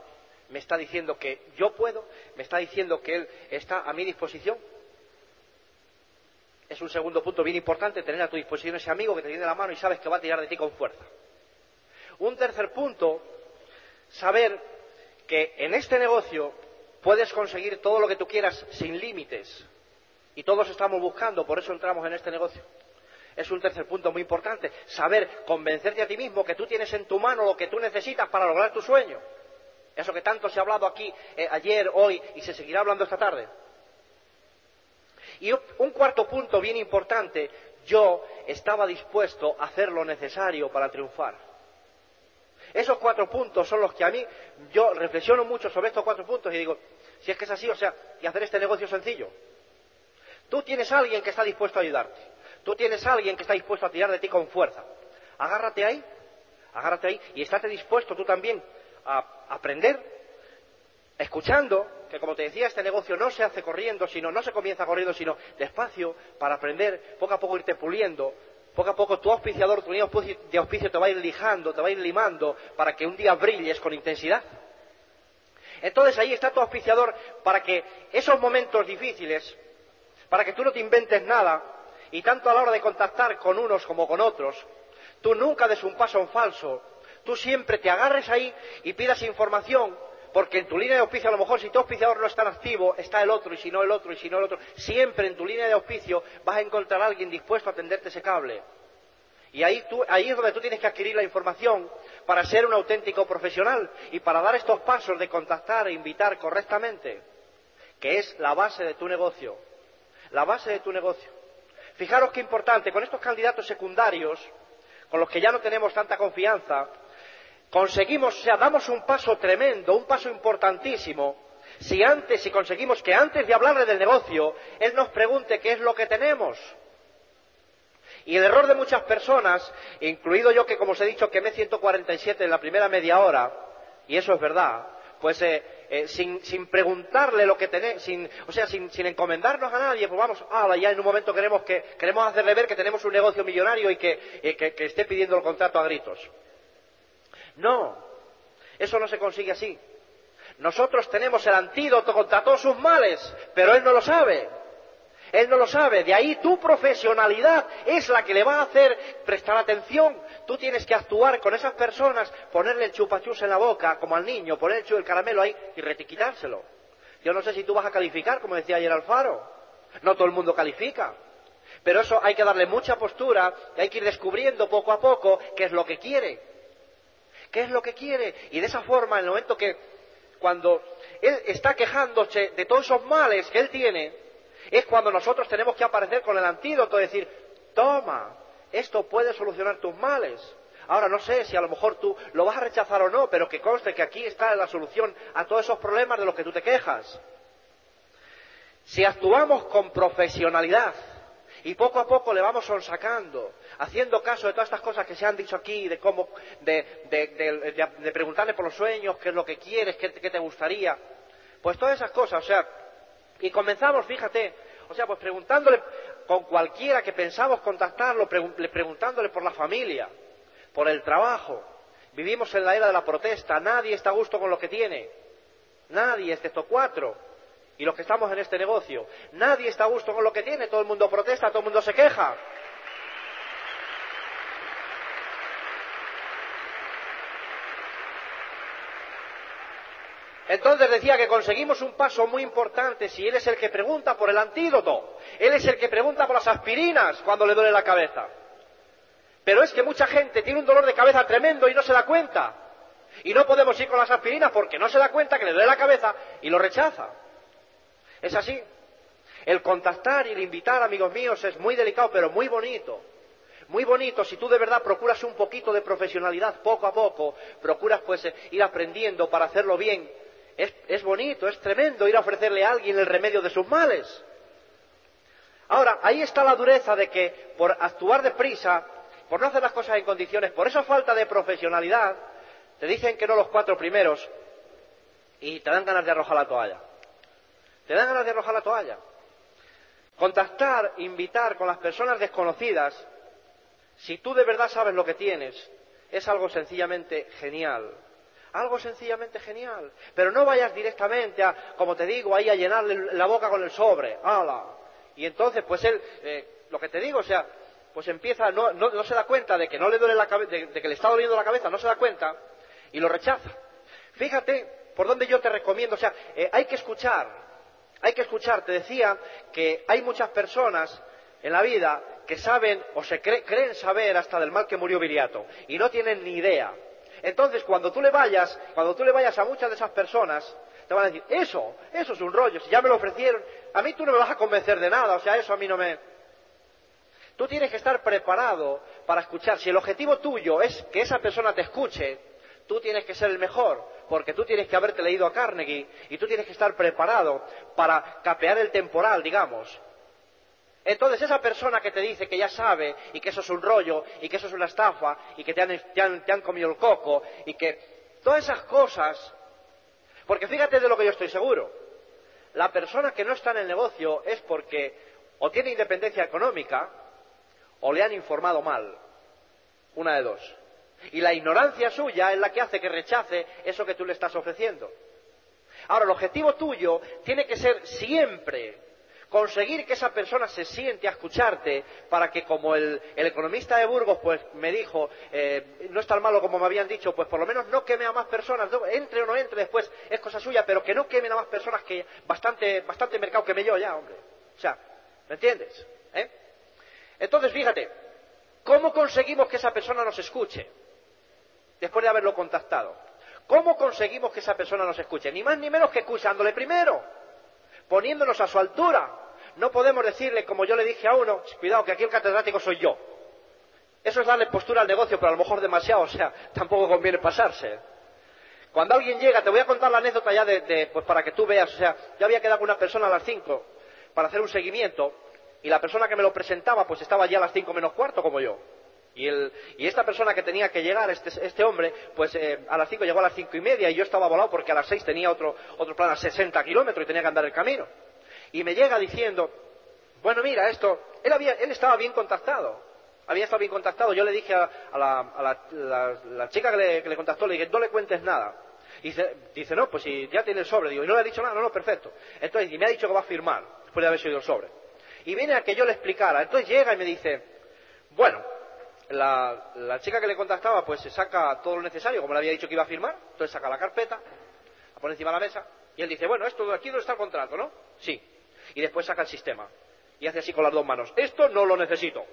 me está diciendo que yo puedo, me está diciendo que él está a mi disposición. Es un segundo punto bien importante tener a tu disposición ese amigo que te tiene la mano y sabes que va a tirar de ti con fuerza. Un tercer punto, saber que en este negocio puedes conseguir todo lo que tú quieras sin límites. Y todos estamos buscando, por eso entramos en este negocio. Es un tercer punto muy importante, saber convencerte a ti mismo que tú tienes en tu mano lo que tú necesitas para lograr tu sueño. Eso que tanto se ha hablado aquí eh, ayer, hoy y se seguirá hablando esta tarde. Y un cuarto punto bien importante, yo estaba dispuesto a hacer lo necesario para triunfar. Esos cuatro puntos son los que a mí, yo reflexiono mucho sobre estos cuatro puntos y digo, si es que es así, o sea, y hacer este negocio sencillo. Tú tienes a alguien que está dispuesto a ayudarte. Tú tienes a alguien que está dispuesto a tirar de ti con fuerza. Agárrate ahí, agárrate ahí y estate dispuesto tú también a aprender, escuchando, que como te decía, este negocio no se hace corriendo, sino no se comienza corriendo, sino despacio, para aprender, poco a poco irte puliendo, poco a poco tu auspiciador, tu niño de auspicio te va a ir lijando, te va a ir limando para que un día brilles con intensidad. Entonces ahí está tu auspiciador para que esos momentos difíciles, para que tú no te inventes nada, y tanto a la hora de contactar con unos como con otros, tú nunca des un paso en falso, tú siempre te agarres ahí y pidas información porque en tu línea de auspicio, a lo mejor si tu auspiciador no está activo, está el otro, y si no el otro, y si no el otro. Siempre en tu línea de auspicio vas a encontrar a alguien dispuesto a tenderte ese cable. Y ahí, ahí es donde tú tienes que adquirir la información para ser un auténtico profesional y para dar estos pasos de contactar e invitar correctamente, que es la base de tu negocio. La base de tu negocio. Fijaros qué importante, con estos candidatos secundarios, con los que ya no tenemos tanta confianza, conseguimos, o sea, damos un paso tremendo, un paso importantísimo, si antes, si conseguimos que antes de hablarle del negocio, él nos pregunte qué es lo que tenemos. Y el error de muchas personas, incluido yo que como os he dicho quemé 147 en la primera media hora, y eso es verdad, pues eh, eh, sin, preguntarle lo que tenemos, o sea, sin, sin, encomendarnos a nadie, pues vamos, ah, ya en un momento queremos, que, queremos hacerle ver que tenemos un negocio millonario y que esté pidiendo el contrato a gritos. No, eso no se consigue así. Nosotros tenemos el antídoto contra todos sus males, pero él no lo sabe. Él no lo sabe. De ahí tu profesionalidad es la que le va a hacer prestar atención. Tú tienes que actuar con esas personas, ponerle el chupachus en la boca, como al niño, poner el caramelo ahí y retiquitárselo. Yo no sé si tú vas a calificar, como decía ayer Alfaro. No todo el mundo califica. Pero eso hay que darle mucha postura y hay que ir descubriendo poco a poco qué es lo que quiere. ¿Qué es lo que quiere? Y de esa forma, en el momento que cuando él está quejándose de todos esos males que él tiene, es cuando nosotros tenemos que aparecer con el antídoto, decir, toma, esto puede solucionar tus males. Ahora no sé si a lo mejor tú lo vas a rechazar o no, pero que conste que aquí está la solución a todos esos problemas de los que tú te quejas. Si actuamos con profesionalidad y poco a poco le vamos sonsacando, haciendo caso de todas estas cosas que se han dicho aquí, de cómo, de, preguntarle por los sueños, qué es lo que quieres, qué, te gustaría, pues todas esas cosas, o sea, y comenzamos, fíjate, o sea, pues preguntándole con cualquiera que pensamos contactarlo, preguntándole por la familia, por el trabajo. Vivimos en la era de la protesta, nadie está a gusto con lo que tiene. Nadie, excepto cuatro. Y los que estamos en este negocio. Nadie está a gusto con lo que tiene, todo el mundo protesta, todo el mundo se queja. Entonces decía que conseguimos un paso muy importante si Él es el que pregunta por el antídoto. Él es el que pregunta por las aspirinas cuando le duele la cabeza. Pero es que mucha gente tiene un dolor de cabeza tremendo y no se da cuenta. Y no podemos ir con las aspirinas porque no se da cuenta que le duele la cabeza y lo rechaza. Es así. El contactar y el invitar, amigos míos, es muy delicado, pero muy bonito. Muy bonito si tú de verdad procuras un poquito de profesionalidad poco a poco, procuras pues ir aprendiendo para hacerlo bien es, bonito, es tremendo ir a ofrecerle a alguien el remedio de sus males. Ahora, ahí está la dureza de que por actuar deprisa, por no hacer las cosas en condiciones, por esa falta de profesionalidad, te dicen que no los cuatro primeros y te dan ganas de arrojar la toalla. Te dan ganas de arrojar la toalla. Contactar, invitar con las personas desconocidas, si tú de verdad sabes lo que tienes, es algo sencillamente genial. Algo sencillamente genial. Pero no vayas directamente a, como te digo, ahí a llenarle la boca con el sobre. ¡Hala! Y entonces, pues él, eh, lo que te digo, o sea, pues empieza, no, no, se da cuenta de que no le duele la cabeza, de, que le está doliendo la cabeza, no se da cuenta y lo rechaza. Fíjate por dónde yo te recomiendo, o sea, eh, hay que escuchar, hay que escuchar. Te decía que hay muchas personas en la vida que saben o se creen saber hasta del mal que murió Viriato y no tienen ni idea. Entonces, cuando tú le vayas, cuando tú le vayas a muchas de esas personas, te van a decir, eso, eso es un rollo, si ya me lo ofrecieron, a mí tú no me vas a convencer de nada, o sea, eso a mí no me... Tú tienes que estar preparado para escuchar. Si el objetivo tuyo es que esa persona te escuche, tú tienes que ser el mejor, porque tú tienes que haberte leído a Carnegie y tú tienes que estar preparado para capear el temporal, digamos. Entonces esa persona que te dice que ya sabe y que eso es un rollo y que eso es una estafa y que te han, comido el coco y que todas esas cosas, porque fíjate de lo que yo estoy seguro, la persona que no está en el negocio es porque o tiene independencia económica o le han informado mal, una de dos. Y la ignorancia suya es la que hace que rechace eso que tú le estás ofreciendo. Ahora, el objetivo tuyo tiene que ser siempre conseguir que esa persona se siente a escucharte para que como el, economista de Burgos pues me dijo eh, no es tan malo como me habían dicho pues por lo menos no queme a más personas entre o no entre después es cosa suya pero que no quemen a más personas que bastante bastante mercado queme yo ya hombre o sea ¿me entiendes? ¿Eh? entonces fíjate ¿cómo conseguimos que esa persona nos escuche? Después de haberlo contactado ¿cómo conseguimos que esa persona nos escuche? ni más ni menos que escuchándole primero poniéndonos a su altura no podemos decirle, como yo le dije a uno, cuidado, que aquí el catedrático soy yo. Eso es darle postura al negocio, pero a lo mejor demasiado, o sea, tampoco conviene pasarse. Cuando alguien llega, te voy a contar la anécdota ya de, pues para que tú veas, o sea, yo había quedado con una persona a las cinco para hacer un seguimiento y la persona que me lo presentaba pues estaba ya a las cinco menos cuarto como yo. Y, el, y, esta persona que tenía que llegar, este, este hombre, pues eh, a las 5 llegó a las cinco y media y yo estaba volado porque a las 6 tenía otro, otro plan a 60 kilómetros y tenía que andar el camino. Y me llega diciendo, bueno, mira, esto, él, había, él estaba bien contactado, había estado bien contactado. Yo le dije a, a, la, a la, la, chica que le, contactó, le dije, no le cuentes nada. Y dice, dice, no, pues si ya tiene el sobre. Digo, ¿y no le ha dicho nada? No, no, perfecto. Entonces, y me ha dicho que va a firmar, después de haber oído el sobre. Y viene a que yo le explicara. Entonces llega y me dice, bueno, la, la, chica que le contactaba pues se saca todo lo necesario, como le había dicho que iba a firmar, entonces saca la carpeta, la pone encima de la mesa, y él dice, bueno, esto aquí no está el contrato, ¿no? Sí. Y después saca el sistema. Y hace así con las dos manos. Esto no lo necesito.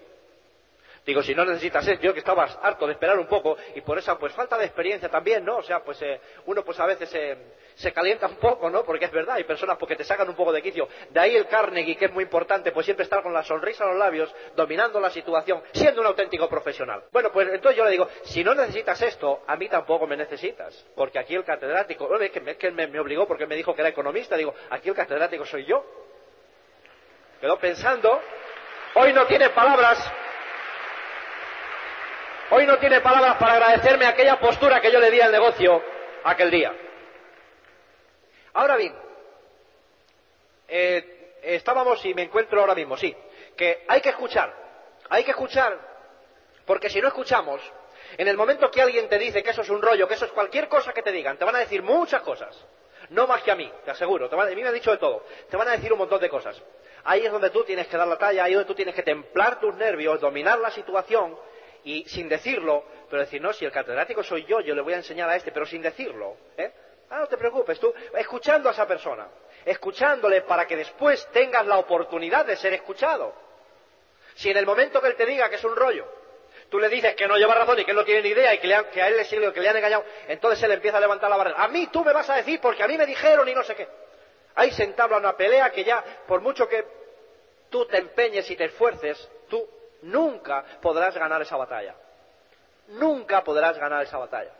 Digo, si no necesitas eso, yo que estabas harto de esperar un poco y por esa pues falta de experiencia también, ¿no? O sea, pues eh, uno pues a veces eh, se calienta un poco, ¿no? Porque es verdad, hay personas porque te sacan un poco de quicio. De ahí el Carnegie, que es muy importante, pues siempre estar con la sonrisa en los labios, dominando la situación, siendo un auténtico profesional. Bueno, pues entonces yo le digo, si no necesitas esto, a mí tampoco me necesitas. Porque aquí el catedrático, es que, me, que me, me obligó porque me dijo que era economista, digo, aquí el catedrático soy yo. Quedó pensando, hoy no tiene palabras Hoy no tiene palabras para agradecerme aquella postura que yo le di al negocio aquel día. Ahora bien, eh, estábamos y me encuentro ahora mismo, sí, que hay que escuchar, hay que escuchar, porque si no escuchamos, en el momento que alguien te dice que eso es un rollo, que eso es cualquier cosa que te digan, te van a decir muchas cosas, no más que a mí, te aseguro, te van, a mí me ha dicho de todo, te van a decir un montón de cosas. Ahí es donde tú tienes que dar la talla, ahí es donde tú tienes que templar tus nervios, dominar la situación y sin decirlo, pero decir, no, si el catedrático soy yo, yo le voy a enseñar a este, pero sin decirlo. ¿eh? Ah, no te preocupes, tú, escuchando a esa persona, escuchándole para que después tengas la oportunidad de ser escuchado. Si en el momento que él te diga que es un rollo, tú le dices que no lleva razón y que él no tiene ni idea y que, le que a él le sirve que le han engañado, entonces él empieza a levantar la barrera. A mí tú me vas a decir porque a mí me dijeron y no sé qué. Ahí se entabla una pelea que ya, por mucho que tú te empeñes y te esfuerces, nunca podrás ganar esa batalla. Nunca podrás ganar esa batalla.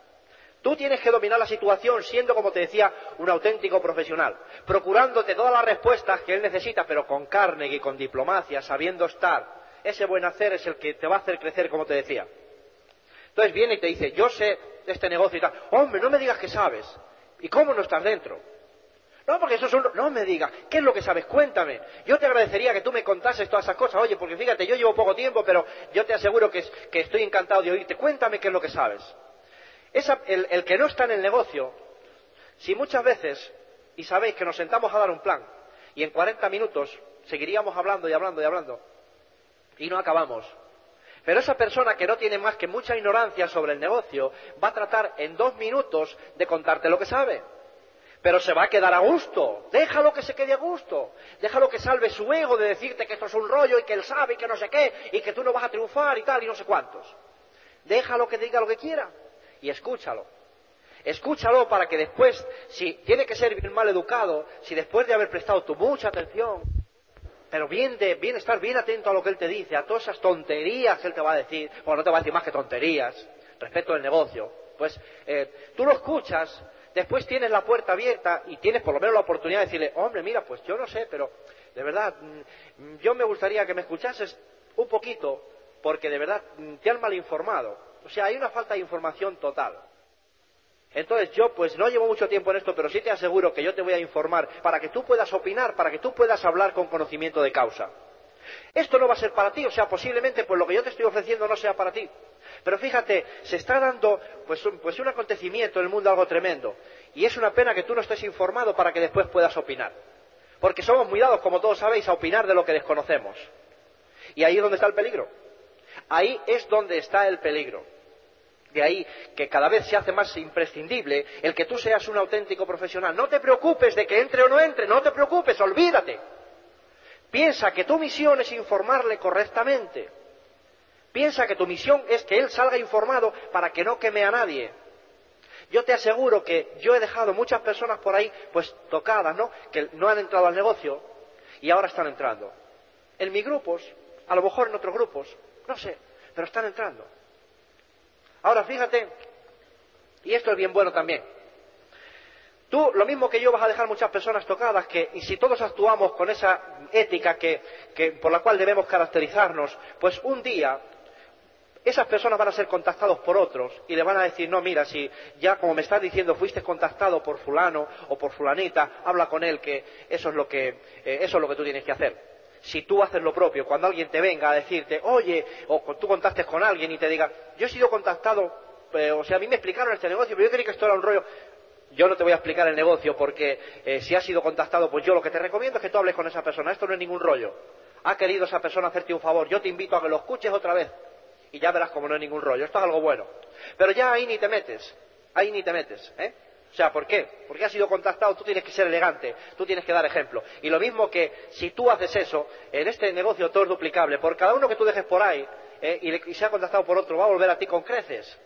Tú tienes que dominar la situación siendo, como te decía, un auténtico profesional, procurándote todas las respuestas que él necesita, pero con carne y con diplomacia, sabiendo estar. Ese buen hacer es el que te va a hacer crecer, como te decía. Entonces viene y te dice, yo sé de este negocio y tal. Hombre, no me digas que sabes. ¿Y cómo no estás dentro? No, porque eso es un... No me digas, ¿qué es lo que sabes? Cuéntame. Yo te agradecería que tú me contases todas esas cosas. Oye, porque fíjate, yo llevo poco tiempo, pero yo te aseguro que, estoy encantado de oírte. Cuéntame qué es lo que sabes. El que no está en el negocio, si muchas veces, y sabéis que nos sentamos a dar un plan, y en 40 minutos seguiríamos hablando y hablando y hablando, y no acabamos. Pero esa persona que no tiene más que mucha ignorancia sobre el negocio va a tratar en dos minutos de contarte lo que sabe pero se va a quedar a gusto. Déjalo que se quede a gusto. Déjalo que salve su ego de decirte que esto es un rollo y que él sabe y que no sé qué y que tú no vas a triunfar y tal y no sé cuántos. Déjalo que diga lo que quiera y escúchalo. Escúchalo para que después, si tiene que ser bien mal educado, si después de haber prestado tu mucha atención, pero bien de bien estar bien atento a lo que él te dice, a todas esas tonterías que él te va a decir, o no te va a decir más que tonterías respecto del negocio, pues eh, tú lo escuchas después tienes la puerta abierta y tienes por lo menos la oportunidad de decirle, hombre, mira, pues yo no sé, pero de verdad, mm, yo me gustaría que me escuchases un poquito, porque de verdad mm, te han mal informado. O sea, hay una falta de información total. Entonces yo pues no llevo mucho tiempo en esto, pero sí te aseguro que yo te voy a informar para que tú puedas opinar, para que tú puedas hablar con conocimiento de causa. Esto no va a ser para ti, o sea, posiblemente pues lo que yo te estoy ofreciendo no sea para ti. Pero fíjate, se está dando pues un, pues un acontecimiento en el mundo algo tremendo. Y es una pena que tú no estés informado para que después puedas opinar. Porque somos muy dados, como todos sabéis, a opinar de lo que desconocemos. Y ahí es donde está el peligro. Ahí es donde está el peligro. De ahí que cada vez se hace más imprescindible el que tú seas un auténtico profesional. No te preocupes de que entre o no entre, no te preocupes, olvídate. Piensa que tu misión es informarle correctamente. Piensa que tu misión es que él salga informado para que no queme a nadie. Yo te aseguro que yo he dejado muchas personas por ahí, pues tocadas, ¿no? Que no han entrado al negocio y ahora están entrando. En mis grupos, a lo mejor en otros grupos, no sé, pero están entrando. Ahora fíjate, y esto es bien bueno también. Tú, lo mismo que yo, vas a dejar muchas personas tocadas, que, y si todos actuamos con esa ética que, que, por la cual debemos caracterizarnos, pues un día esas personas van a ser contactados por otros y le van a decir, no, mira, si ya como me estás diciendo fuiste contactado por fulano o por fulanita, habla con él que eso es lo que, eh, eso es lo que tú tienes que hacer. Si tú haces lo propio, cuando alguien te venga a decirte, oye, o tú contactes con alguien y te diga, yo he sido contactado, eh, o sea, a mí me explicaron este negocio, pero yo creí que esto era un rollo, yo no te voy a explicar el negocio porque eh, si has sido contactado, pues yo lo que te recomiendo es que tú hables con esa persona. Esto no es ningún rollo. Ha querido esa persona hacerte un favor. Yo te invito a que lo escuches otra vez y ya verás como no es ningún rollo. Esto es algo bueno. Pero ya ahí ni te metes. Ahí ni te metes. ¿eh? O sea, ¿por qué? Porque has sido contactado, tú tienes que ser elegante, tú tienes que dar ejemplo. Y lo mismo que si tú haces eso, en este negocio todo es duplicable. Por cada uno que tú dejes por ahí ¿eh? y, y sea contactado por otro, va a volver a ti con creces.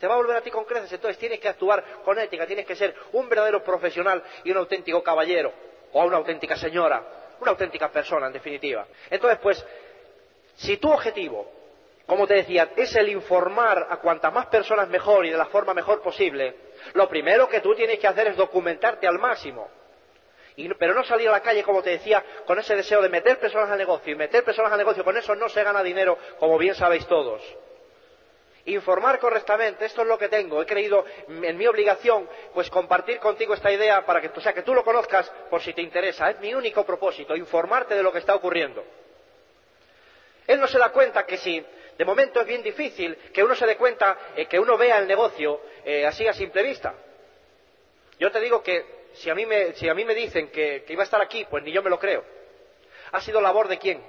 Te va a volver a ti con creces. Entonces tienes que actuar con ética, tienes que ser un verdadero profesional y un auténtico caballero o una auténtica señora, una auténtica persona, en definitiva. Entonces, pues, si tu objetivo como te decía, es el informar a cuantas más personas mejor y de la forma mejor posible, lo primero que tú tienes que hacer es documentarte al máximo. pero no salir a la calle, como te decía, con ese deseo de meter personas al negocio. Y meter personas al negocio, con eso no se gana dinero, como bien sabéis todos. Informar correctamente, esto es lo que tengo. He creído en mi obligación, pues compartir contigo esta idea para que, o sea, que tú lo conozcas por si te interesa. Es mi único propósito, informarte de lo que está ocurriendo. Él no se da cuenta que si de momento es bien difícil que uno se dé cuenta, eh, que uno vea el negocio eh, así a simple vista. Yo te digo que si a mí me, dicen que, que, iba a estar aquí, pues ni yo me lo creo. ¿Ha sido labor de quién?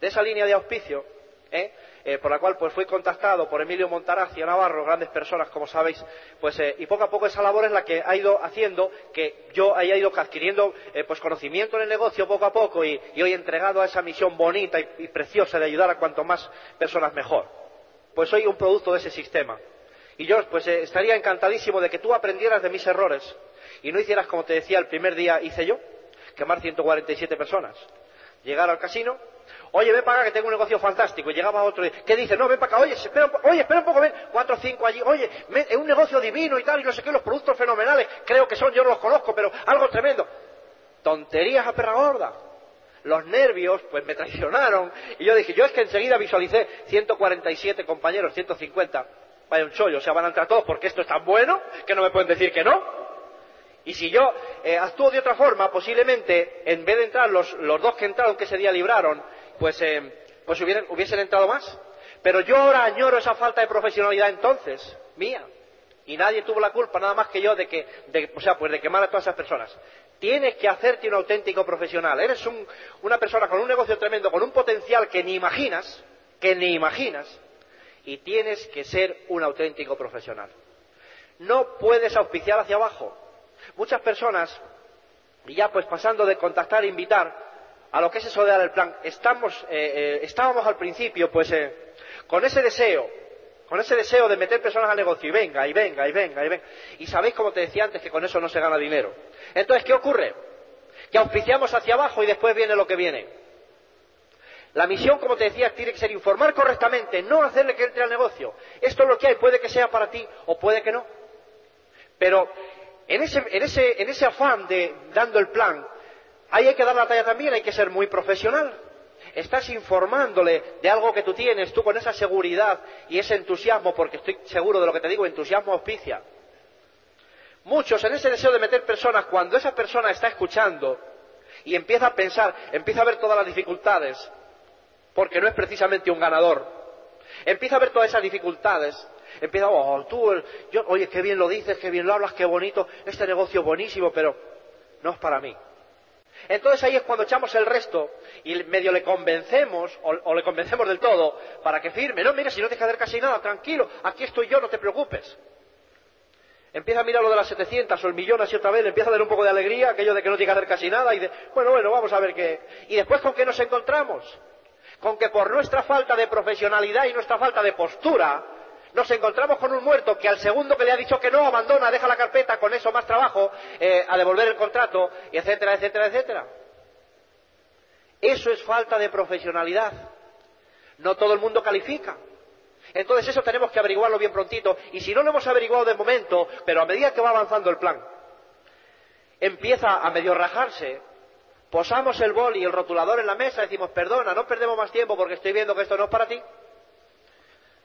De esa línea de auspicio, ¿eh? Eh, por la cual pues fui contactado por Emilio Montarazzi Navarro, grandes personas como sabéis, pues eh, y poco a poco esa labor es la que ha ido haciendo que yo haya ido adquiriendo eh, pues conocimiento en el negocio poco a poco y, hoy entregado a esa misión bonita y, preciosa de ayudar a cuanto más personas mejor. Pues soy un producto de ese sistema. Y yo pues estaría encantadísimo de que tú aprendieras de mis errores y no hicieras como te decía el primer día hice yo, quemar 147 personas. Llegar al casino, Oye, ven para acá que tengo un negocio fantástico. Y llegaba otro y, ¿qué dice? No, ven para acá. Oye, espera, oye, espera un poco, ven. Cuatro o cinco allí. Oye, es un negocio divino y tal, y no sé qué, los productos fenomenales. Creo que son, yo no los conozco, pero algo tremendo. Tonterías a perra gorda. Los nervios, pues me traicionaron. Y yo dije, yo es que enseguida visualicé 147 compañeros, 150. Vaya un chollo, o sea, van a entrar todos porque esto es tan bueno que no me pueden decir que no. Y si yo eh, actúo de otra forma, posiblemente, en vez de entrar los, los dos que entraron que ese día libraron, pues, eh, pues hubiesen entrado más. Pero yo ahora añoro esa falta de profesionalidad entonces, mía. Y nadie tuvo la culpa, nada más que yo, de que, o sea, pues de quemar a todas esas personas. Tienes que hacerte un auténtico profesional. Eres una persona con un negocio tremendo, con un potencial que ni imaginas, que ni imaginas, y tienes que ser un auténtico profesional. No puedes auspiciar hacia abajo. Muchas personas, y ya pues pasando de contactar e invitar, a lo que es eso de dar el plan. Estamos, eh, eh, estábamos al principio, pues, eh, con ese deseo, con ese deseo de meter personas al negocio y venga, y venga, y venga, y venga. Y sabéis, como te decía antes, que con eso no se gana dinero. Entonces, ¿qué ocurre? Que auspiciamos hacia abajo y después viene lo que viene. La misión, como te decía, tiene que ser informar correctamente, no hacerle que entre al negocio. Esto es lo que hay, puede que sea para ti o puede que no. Pero en ese, en ese, en ese afán de dando el plan, Ahí hay que dar la talla también, hay que ser muy profesional. Estás informándole de algo que tú tienes, tú con esa seguridad y ese entusiasmo, porque estoy seguro de lo que te digo, entusiasmo auspicia. Muchos en ese deseo de meter personas, cuando esa persona está escuchando y empieza a pensar, empieza a ver todas las dificultades, porque no es precisamente un ganador, empieza a ver todas esas dificultades, empieza, oh, tú, yo, oye, qué bien lo dices, qué bien lo hablas, qué bonito, este negocio buenísimo, pero no es para mí. Entonces ahí es cuando echamos el resto y medio le convencemos o, le convencemos del todo para que firme. No, mira, si no te queda casi nada, tranquilo, aquí estoy yo, no te preocupes. Empieza a mirar lo de las 700 o el millón así otra vez, empieza a dar un poco de alegría, aquello de que no tiene que hacer casi nada y de, bueno, bueno, vamos a ver qué. Y después con qué nos encontramos. Con que por nuestra falta de profesionalidad y nuestra falta de postura, nos encontramos con un muerto que al segundo que le ha dicho que no, abandona, deja la carpeta, con eso más trabajo, eh, a devolver el contrato, y etcétera, etcétera, etcétera. Eso es falta de profesionalidad. No todo el mundo califica. Entonces eso tenemos que averiguarlo bien prontito. Y si no lo hemos averiguado de momento, pero a medida que va avanzando el plan, empieza a medio rajarse, posamos el bol y el rotulador en la mesa, decimos, perdona, no perdemos más tiempo porque estoy viendo que esto no es para ti.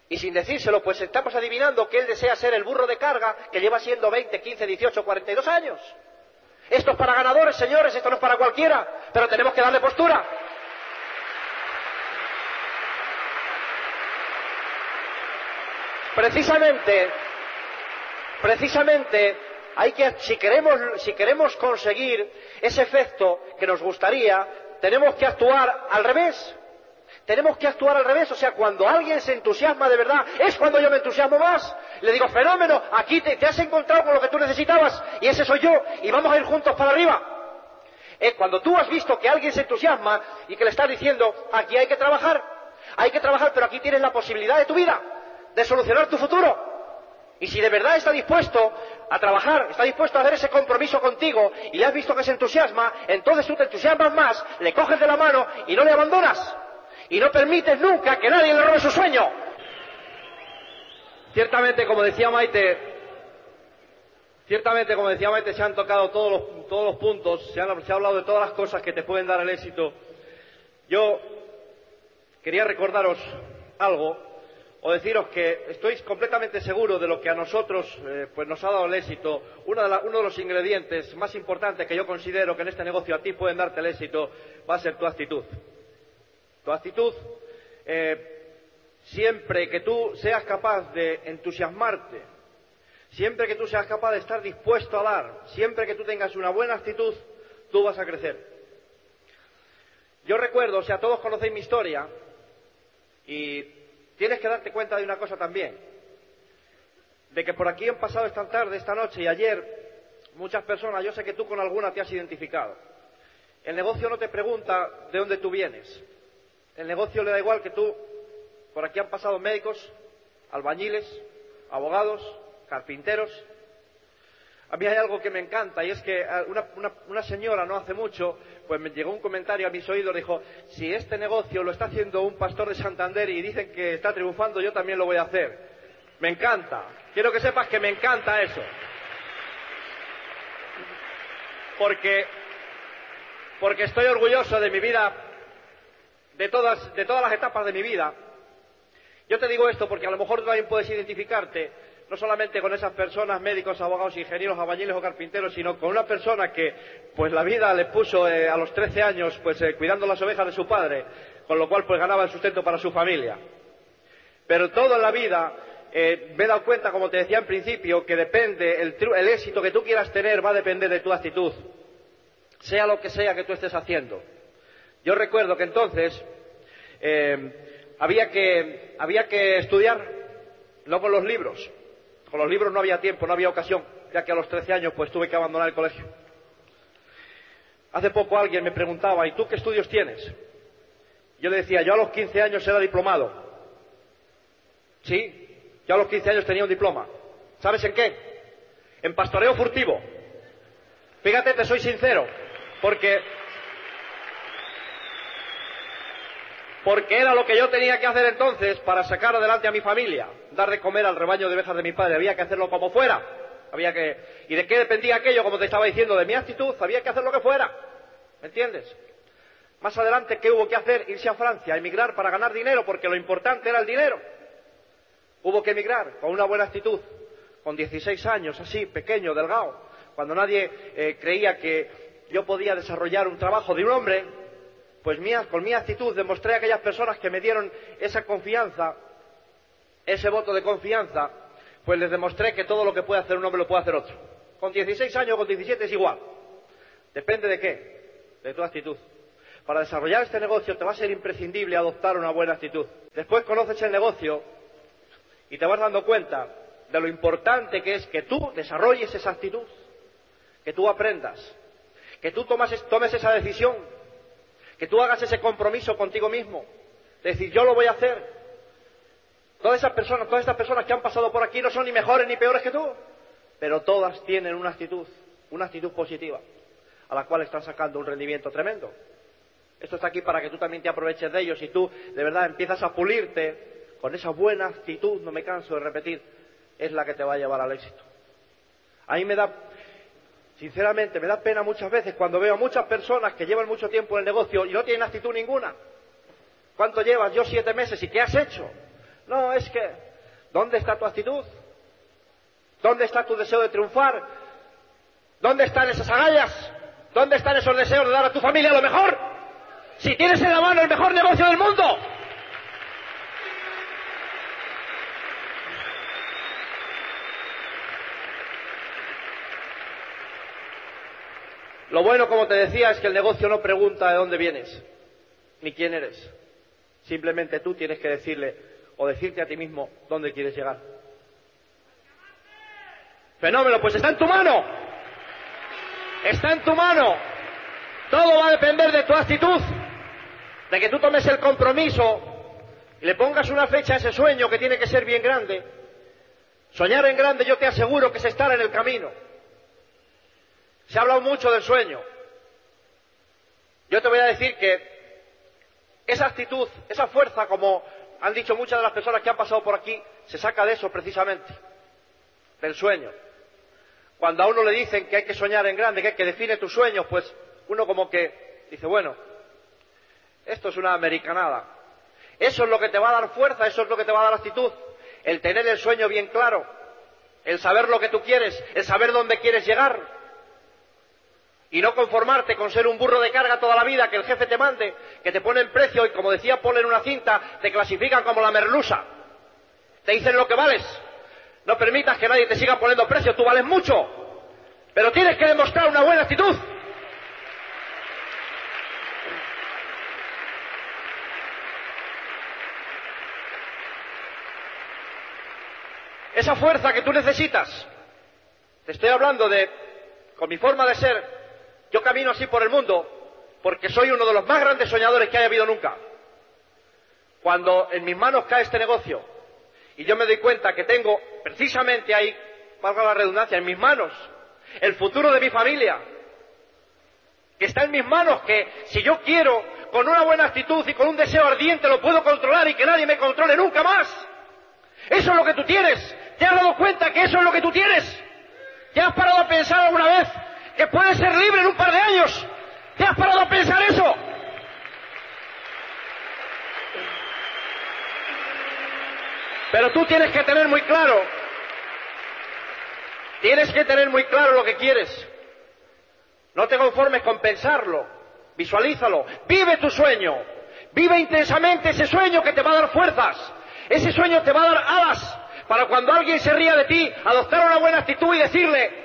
Y sin decírselo, pues estamos adivinando que él desea ser el burro de carga que lleva siendo 20, 15, 18, 42 años. Esto es para ganadores, señores, esto no es para cualquiera, pero tenemos que darle postura. Precisamente, precisamente, hay que, si queremos, si queremos conseguir ese efecto que nos gustaría, tenemos que actuar al revés. Tenemos que actuar al revés, o sea, cuando alguien se entusiasma de verdad, es cuando yo me entusiasmo más. Le digo, fenómeno, aquí te, has encontrado con lo que tú necesitabas y ese soy yo y vamos a ir juntos para arriba. Es cuando tú has visto que alguien se entusiasma y que le estás diciendo, aquí hay que trabajar, hay que trabajar, pero aquí tienes la posibilidad de tu vida, de solucionar tu futuro. Y si de verdad está dispuesto a trabajar, está dispuesto a hacer ese compromiso contigo y le has visto que se entusiasma, entonces tú te entusiasmas más, le coges de la mano y no le abandonas y no permites nunca que nadie le robe su sueño. Ciertamente, como decía Maite, ciertamente, como decía Maite, se han tocado todos los, puntos, se, han, ha hablado de todas las cosas que te pueden dar el éxito. Yo quería recordaros algo o deciros que estoy completamente seguro de lo que a nosotros eh, pues nos ha dado el éxito. Uno de, uno de, los ingredientes más importantes que yo considero que en este negocio a ti pueden darte el éxito va a ser tu actitud. Tu actitud, eh, siempre que tú seas capaz de entusiasmarte, siempre que tú seas capaz de estar dispuesto a dar, siempre que tú tengas una buena actitud, tú vas a crecer. Yo recuerdo, o sea, todos conocéis mi historia y tienes que darte cuenta de una cosa también, de que por aquí han pasado esta tarde, esta noche y ayer muchas personas, yo sé que tú con alguna te has identificado. El negocio no te pregunta de dónde tú vienes, el negocio le da igual que tú. Por aquí han pasado médicos, albañiles, abogados, carpinteros. A mí hay algo que me encanta y es que eh, una, señora no hace mucho, pues me llegó un comentario a mis oídos, dijo, si este negocio lo está haciendo un pastor de Santander y dicen que está triunfando, yo también lo voy a hacer. Me encanta. Quiero que sepas que me encanta eso. Porque, porque estoy orgulloso de mi vida de todas, de todas las etapas de mi vida. Yo te digo esto porque a lo mejor tú también puedes identificarte no solamente con esas personas, médicos, abogados, ingenieros, albañiles o carpinteros, sino con una persona que, pues la vida le puso eh, a los 13 años, pues eh, cuidando las ovejas de su padre, con lo cual pues ganaba el sustento para su familia. Pero todo en la vida eh, me he dado cuenta, como te decía en principio, que depende, el, el éxito que tú quieras tener va a depender de tu actitud, sea lo que sea que tú estés haciendo. Yo recuerdo que entonces eh, había, que, había que estudiar, no con los libros. Con los libros no había tiempo, no había ocasión, ya que a los 13 años pues tuve que abandonar el colegio. Hace poco alguien me preguntaba, ¿y tú qué estudios tienes? Yo le decía, yo a los 15 años era diplomado. Sí, yo a los 15 años tenía un diploma. ¿Sabes en qué? En pastoreo furtivo. Fíjate, te soy sincero, porque porque era lo que yo tenía que hacer entonces para sacar adelante a mi familia, dar de comer al rebaño de ovejas de mi padre, había que hacerlo como fuera, había que y de qué dependía aquello, como te estaba diciendo, de mi actitud, había que hacer lo que fuera, ¿me entiendes? Más adelante, ¿qué hubo que hacer? Irse a Francia, emigrar para ganar dinero, porque lo importante era el dinero. Hubo que emigrar con una buena actitud, con 16 años, así, pequeño, delgado, cuando nadie eh, creía que yo podía desarrollar un trabajo de un hombre, pues con mi actitud demostré a aquellas personas que me dieron esa confianza, ese voto de confianza, pues les demostré que todo lo que puede hacer un hombre lo puede hacer otro. Con 16 años o con 17 es igual. Depende de qué, de tu actitud. Para desarrollar este negocio te va a ser imprescindible adoptar una buena actitud. Después conoces el negocio y te vas dando cuenta de lo importante que es que tú desarrolles esa actitud, que tú aprendas, que tú tomes esa decisión que tú hagas ese compromiso contigo mismo, de decir, yo lo voy a hacer. Todas esas personas, todas estas personas que han pasado por aquí no son ni mejores ni peores que tú, pero todas tienen una actitud, una actitud positiva, a la cual están sacando un rendimiento tremendo. Esto está aquí para que tú también te aproveches de ellos y tú de verdad empiezas a pulirte con esa buena actitud, no me canso de repetir, es la que te va a llevar al éxito. A mí me da Sinceramente, me da pena muchas veces cuando veo a muchas personas que llevan mucho tiempo en el negocio y no tienen actitud ninguna. ¿Cuánto llevas? Yo siete meses. ¿Y qué has hecho? No, es que, ¿dónde está tu actitud? ¿Dónde está tu deseo de triunfar? ¿Dónde están esas agallas? ¿Dónde están esos deseos de dar a tu familia lo mejor? Si tienes en la mano el mejor negocio del mundo. Lo bueno, como te decía, es que el negocio no pregunta de dónde vienes, ni quién eres. Simplemente tú tienes que decirle o decirte a ti mismo dónde quieres llegar. Fenómeno, pues está en tu mano. Está en tu mano. Todo va a depender de tu actitud, de que tú tomes el compromiso y le pongas una fecha a ese sueño que tiene que ser bien grande. Soñar en grande yo te aseguro que es estar en el camino. Se ha hablado mucho del sueño. Yo te voy a decir que esa actitud, esa fuerza, como han dicho muchas de las personas que han pasado por aquí, se saca de eso precisamente, del sueño. Cuando a uno le dicen que hay que soñar en grande, que hay que define tus sueños, pues uno como que dice, bueno, esto es una americanada. Eso es lo que te va a dar fuerza, eso es lo que te va a dar actitud. El tener el sueño bien claro, el saber lo que tú quieres, el saber dónde quieres llegar, y no conformarte con ser un burro de carga toda la vida, que el jefe te mande, que te ponen precio y como decía Paul en una cinta, te clasifican como la merluza. Te dicen lo que vales. No permitas que nadie te siga poniendo precio, tú vales mucho. Pero tienes que demostrar una buena actitud. Esa fuerza que tú necesitas. Te estoy hablando de, con mi forma de ser, yo camino así por el mundo porque soy uno de los más grandes soñadores que haya habido nunca. Cuando en mis manos cae este negocio y yo me doy cuenta que tengo precisamente ahí, valga la redundancia, en mis manos el futuro de mi familia, que está en mis manos, que si yo quiero, con una buena actitud y con un deseo ardiente, lo puedo controlar y que nadie me controle nunca más. Eso es lo que tú tienes. ¿Te has dado cuenta que eso es lo que tú tienes? ¿Te has parado a pensar alguna vez que puedes ser libre en un par de años. ¿Te has parado a pensar eso? Pero tú tienes que tener muy claro, tienes que tener muy claro lo que quieres. No te conformes con pensarlo, visualízalo, vive tu sueño, vive intensamente ese sueño que te va a dar fuerzas, ese sueño te va a dar alas para cuando alguien se ría de ti, adoptar una buena actitud y decirle,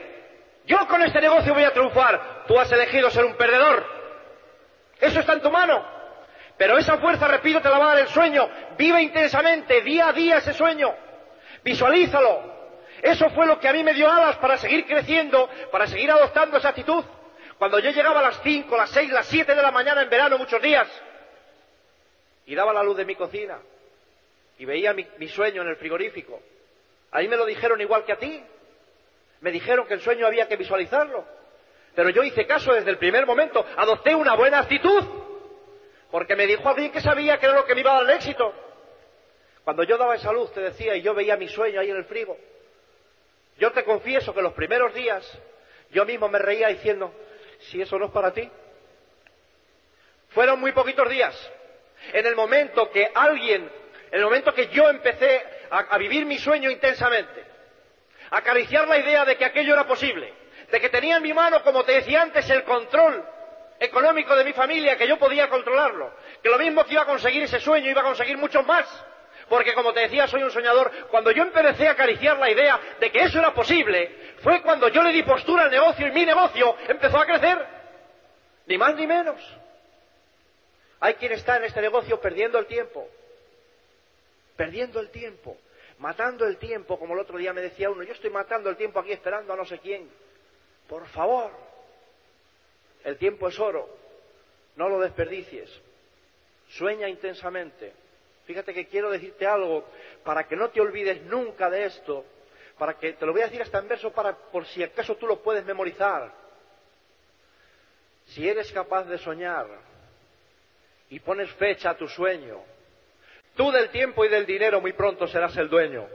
yo con este negocio voy a triunfar. Tú has elegido ser un perdedor. Eso está en tu mano. Pero esa fuerza, repito, te la va a dar el sueño. Vive intensamente, día a día ese sueño. Visualízalo. Eso fue lo que a mí me dio alas para seguir creciendo, para seguir adoptando esa actitud. Cuando yo llegaba a las cinco, las seis, las siete de la mañana en verano muchos días y daba la luz de mi cocina y veía mi sueño en el frigorífico, ahí me lo dijeron igual que a ti. Me dijeron que el sueño había que visualizarlo. Pero yo hice caso desde el primer momento, adopté una buena actitud, porque me dijo alguien que sabía que era lo que me iba a dar el éxito. Cuando yo daba esa luz, te decía, y yo veía mi sueño ahí en el frigo, yo te confieso que los primeros días yo mismo me reía diciendo, si eso no es para ti. Fueron muy poquitos días. En el momento que alguien, en el momento que yo empecé a, a vivir mi sueño intensamente, acariciar la idea de que aquello era posible, de que tenía en mi mano, como te decía antes, el control económico de mi familia, que yo podía controlarlo, que lo mismo que iba a conseguir ese sueño, iba a conseguir muchos más, porque como te decía, soy un soñador, cuando yo empecé a acariciar la idea de que eso era posible, fue cuando yo le di postura al negocio y mi negocio empezó a crecer, ni más ni menos. Hay quien está en este negocio perdiendo el tiempo, perdiendo el tiempo, matando el tiempo, como el otro día me decía uno, yo estoy matando el tiempo aquí esperando a no sé quién. Por favor, el tiempo es oro, no lo desperdicies. Sueña intensamente. Fíjate que quiero decirte algo para que no te olvides nunca de esto, para que te lo voy a decir hasta en verso para por si acaso tú lo puedes memorizar. Si eres capaz de soñar y pones fecha a tu sueño, Tú del tiempo y del dinero muy pronto serás el dueño.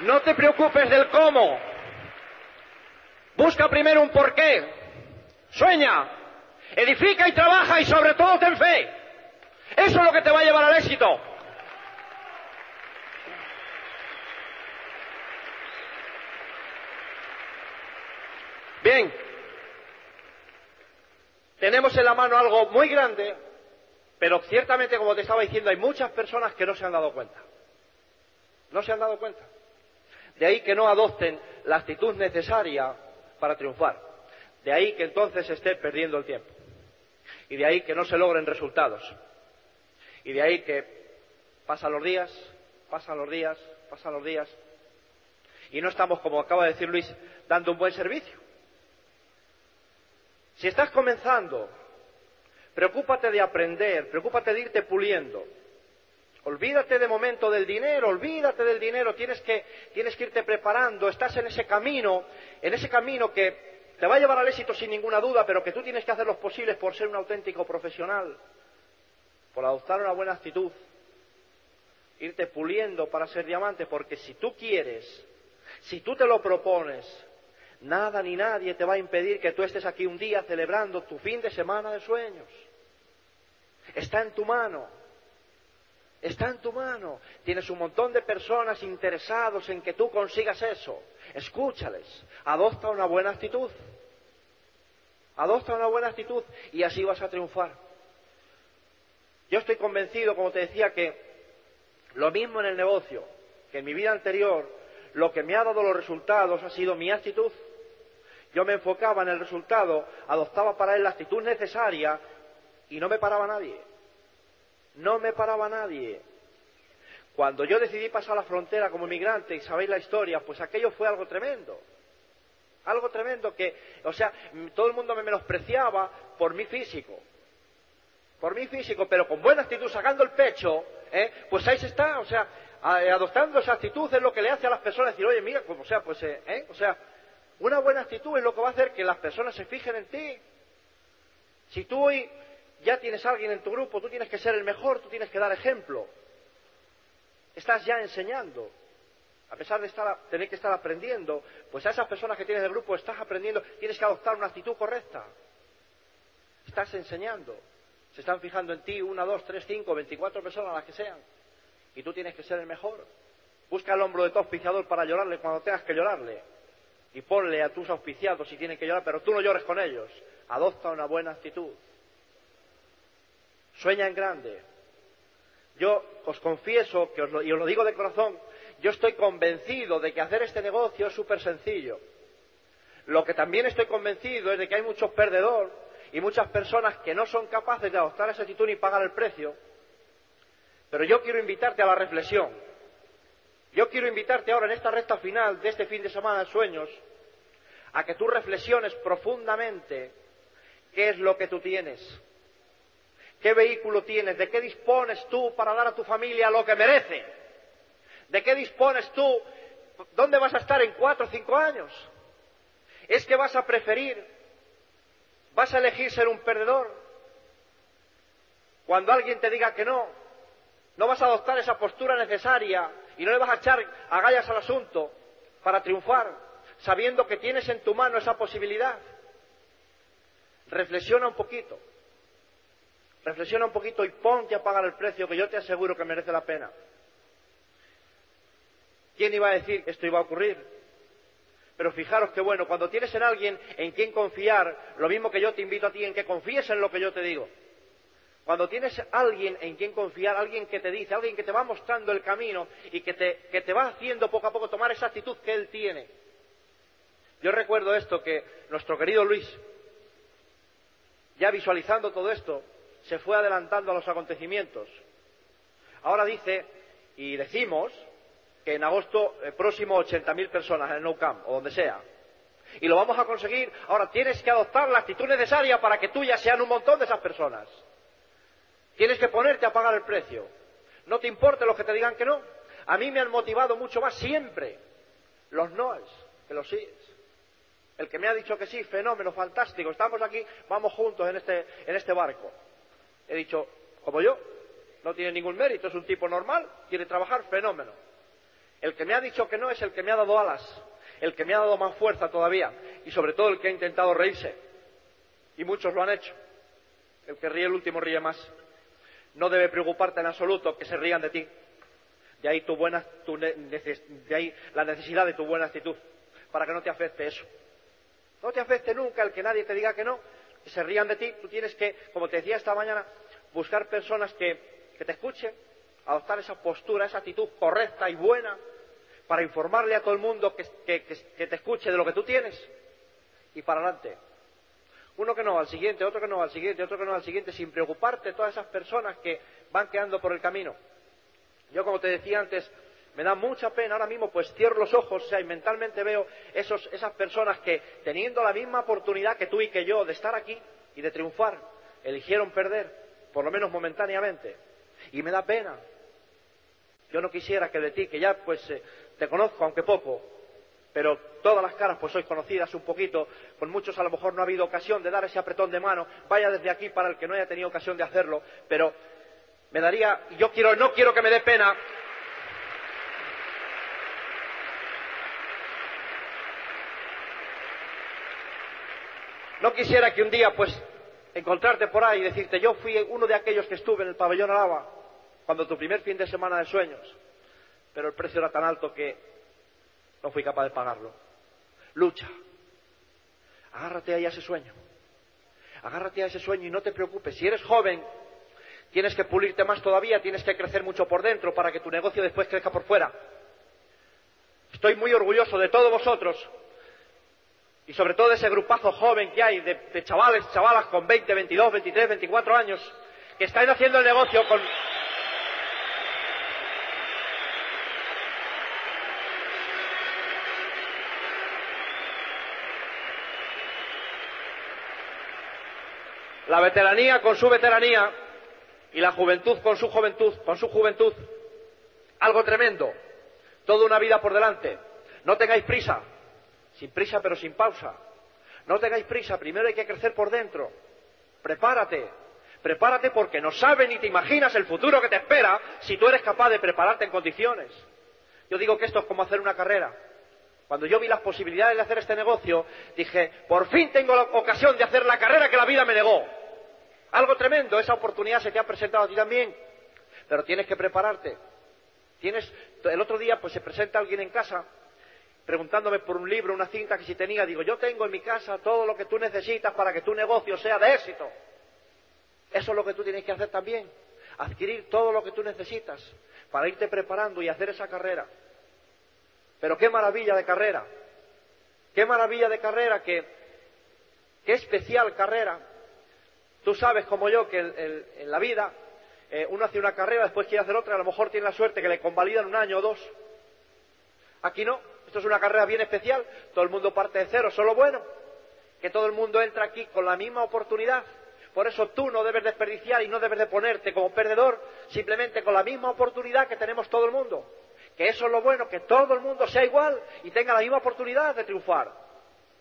No te preocupes del cómo. Busca primero un porqué. Sueña, edifica y trabaja y sobre todo ten fe. Eso es lo que te va a llevar al éxito. Bien, tenemos en la mano algo muy grande, pero ciertamente, como te estaba diciendo, hay muchas personas que no se han dado cuenta. No se han dado cuenta. De ahí que no adopten la actitud necesaria para triunfar. De ahí que entonces esté perdiendo el tiempo. Y de ahí que no se logren resultados. Y de ahí que pasan los días, pasan los días, pasan los días. Y no estamos, como acaba de decir Luis, dando un buen servicio. Si estás comenzando, preocúpate de aprender, preocúpate de irte puliendo. Olvídate de momento del dinero, olvídate del dinero, tienes que, tienes que irte preparando, estás en ese camino, en ese camino que te va a llevar al éxito sin ninguna duda, pero que tú tienes que hacer los posibles por ser un auténtico profesional, por adoptar una buena actitud, irte puliendo para ser diamante, porque si tú quieres, si tú te lo propones, Nada ni nadie te va a impedir que tú estés aquí un día celebrando tu fin de semana de sueños. Está en tu mano. Está en tu mano. Tienes un montón de personas interesados en que tú consigas eso. Escúchales. Adopta una buena actitud. Adopta una buena actitud y así vas a triunfar. Yo estoy convencido, como te decía, que lo mismo en el negocio que en mi vida anterior, lo que me ha dado los resultados ha sido mi actitud. Yo me enfocaba en el resultado, adoptaba para él la actitud necesaria y no me paraba nadie. No me paraba nadie. Cuando yo decidí pasar la frontera como inmigrante, y sabéis la historia, pues aquello fue algo tremendo. Algo tremendo que, o sea, todo el mundo me menospreciaba por mi físico. Por mi físico, pero con buena actitud, sacando el pecho, ¿eh? pues ahí se está, o sea, adoptando esa actitud es lo que le hace a las personas decir, oye, mira, pues, o sea, pues, ¿eh? ¿eh? o sea, una buena actitud es lo que va a hacer que las personas se fijen en ti. Si tú hoy ya tienes a alguien en tu grupo, tú tienes que ser el mejor, tú tienes que dar ejemplo. Estás ya enseñando. A pesar de tener que estar aprendiendo, pues a esas personas que tienes del grupo estás aprendiendo, tienes que adoptar una actitud correcta. Estás enseñando. Se están fijando en ti una, dos, tres, cinco, veinticuatro personas, las que sean. Y tú tienes que ser el mejor. Busca el hombro de tu auspiciador para llorarle cuando tengas que llorarle y ponle a tus auspiciados si tienen que llorar, pero tú no llores con ellos. Adopta una buena actitud. Sueña en grande. Yo os confieso, que y os lo digo de corazón, yo estoy convencido de que hacer este negocio es súper sencillo. Lo que también estoy convencido es de que hay muchos perdedores y muchas personas que no son capaces de adoptar esa actitud ni pagar el precio. Pero yo quiero invitarte a la reflexión. Yo quiero invitarte ahora en esta recta final de este fin de semana de sueños a que tú reflexiones profundamente qué es lo que tú tienes, qué vehículo tienes, de qué dispones tú para dar a tu familia lo que merece, de qué dispones tú, dónde vas a estar en cuatro o cinco años. ¿Es que vas a preferir, vas a elegir ser un perdedor? Cuando alguien te diga que no, no vas a adoptar esa postura necesaria y no le vas a echar agallas al asunto para triunfar, sabiendo que tienes en tu mano esa posibilidad. Reflexiona un poquito. Reflexiona un poquito y ponte a pagar el precio que yo te aseguro que merece la pena. ¿Quién iba a decir que esto iba a ocurrir? Pero fijaros que bueno, cuando tienes en alguien en quien confiar, lo mismo que yo te invito a ti en que confíes en lo que yo te digo. Cuando tienes alguien en quien confiar, alguien que te dice, alguien que te va mostrando el camino y que te, que te va haciendo poco a poco tomar esa actitud que él tiene. Yo recuerdo esto que nuestro querido Luis, ya visualizando todo esto, se fue adelantando a los acontecimientos. Ahora dice, y decimos, que en agosto eh, próximo 80.000 personas en el Nou Camp o donde sea. Y lo vamos a conseguir. Ahora tienes que adoptar la actitud necesaria para que tú ya sean un montón de esas personas. Tienes que ponerte a pagar el precio. No te importe los que te digan que no. A mí me han motivado mucho más siempre los noes que los síes. El que me ha dicho que sí, fenómeno, fantástico, estamos aquí, vamos juntos en este, en este barco. He dicho, como yo, no tiene ningún mérito, es un tipo normal, quiere trabajar, fenómeno. El que me ha dicho que no es el que me ha dado alas, el que me ha dado más fuerza todavía y sobre todo el que ha intentado reírse. Y muchos lo han hecho. El que ríe el último ríe más. No debe preocuparte en absoluto que se rían de ti. De ahí, tu buena, de ahí la necesidad de tu buena actitud, para que no te afecte eso. No te afecte nunca el que nadie te diga que no, que se rían de ti. Tú tienes que, como te decía esta mañana, buscar personas que, te escuchen, adoptar esa postura, esa actitud correcta y buena para informarle a todo el mundo que, te escuche de lo que tú tienes y para adelante. Uno que no al siguiente, otro que no al siguiente, otro que no al siguiente, sin preocuparte todas esas personas que van quedando por el camino. Yo, como te decía antes, me da mucha pena ahora mismo, pues cierro los ojos, y mentalmente veo esas personas que, teniendo la misma oportunidad que tú y que yo de estar aquí y de triunfar, eligieron perder, por lo menos momentáneamente. Y me da pena. Yo no quisiera que de ti, que ya pues eh, te conozco, aunque poco, pero todas las caras pues sois conocidas un poquito, con muchos a lo mejor no ha habido ocasión de dar ese apretón de mano, vaya desde aquí para el que no haya tenido ocasión de hacerlo, pero me daría, yo quiero, no quiero que me dé pena. No quisiera que un día, pues, encontrarte por ahí y decirte, yo fui uno de aquellos que estuve en el pabellón Alaba, cuando tu primer fin de semana de sueños, pero el precio era tan alto que no fui capaz de pagarlo. Lucha. Agárrate ahí a ese sueño. Agárrate a ese sueño y no te preocupes. Si eres joven, Tienes que pulirte más todavía, tienes que crecer mucho por dentro para que tu negocio después crezca por fuera. Estoy muy orgulloso de todos vosotros y sobre todo ese grupazo joven que hay de, chavales, chavalas con 20, 22, 23, 24 años que están haciendo el negocio con, la veteranía con su veteranía y la juventud con su juventud, con su juventud. Algo tremendo. Toda una vida por delante. No tengáis prisa. Sin prisa pero sin pausa. No tengáis prisa. Primero hay que crecer por dentro. Prepárate. Prepárate porque no sabes ni te imaginas el futuro que te espera si tú eres capaz de prepararte en condiciones. Yo digo que esto es como hacer una carrera. Cuando yo vi las posibilidades de hacer este negocio, dije, por fin tengo la ocasión de hacer la carrera que la vida me negó. Algo tremendo, esa oportunidad se te ha presentado a ti también, pero tienes que prepararte. Tienes, el otro día pues se presenta alguien en casa preguntándome por un libro, una cinta que si tenía, digo, yo tengo en mi casa todo lo que tú necesitas para que tu negocio sea de éxito. Eso es lo que tú tienes que hacer también, adquirir todo lo que tú necesitas para irte preparando y hacer esa carrera. Pero qué maravilla de carrera, qué maravilla de carrera, qué, especial carrera Tú sabes, como yo, que en la vida eh, uno hace una carrera, después quiere hacer otra, a lo mejor tiene la suerte que le convalidan un año o dos. Aquí no, esto es una carrera bien especial, todo el mundo parte de cero, solo bueno, que todo el mundo entra aquí con la misma oportunidad. Por eso tú no debes desperdiciar y no debes de ponerte como perdedor, simplemente con la misma oportunidad que tenemos todo el mundo. Que eso es lo bueno, que todo el mundo sea igual y tenga la misma oportunidad de triunfar.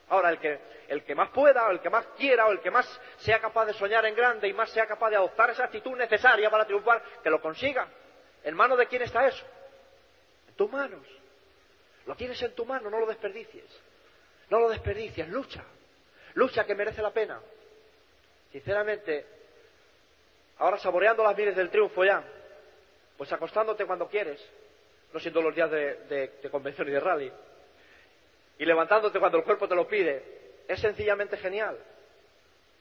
Ahora, el que, el que más pueda, o el que más quiera, o el que más sea capaz de soñar en grande y más sea capaz de adoptar esa actitud necesaria para triunfar, que lo consiga. ¿En manos de quién está eso? En tus manos. Lo tienes en tu mano, no lo desperdicies. No lo desperdicies, lucha. Lucha que merece la pena. Sinceramente, ahora saboreando las miles del triunfo ya, pues acostándote cuando quieres, no siendo los días de convención y de rally, y levantándote cuando el cuerpo te lo pide, es sencillamente genial.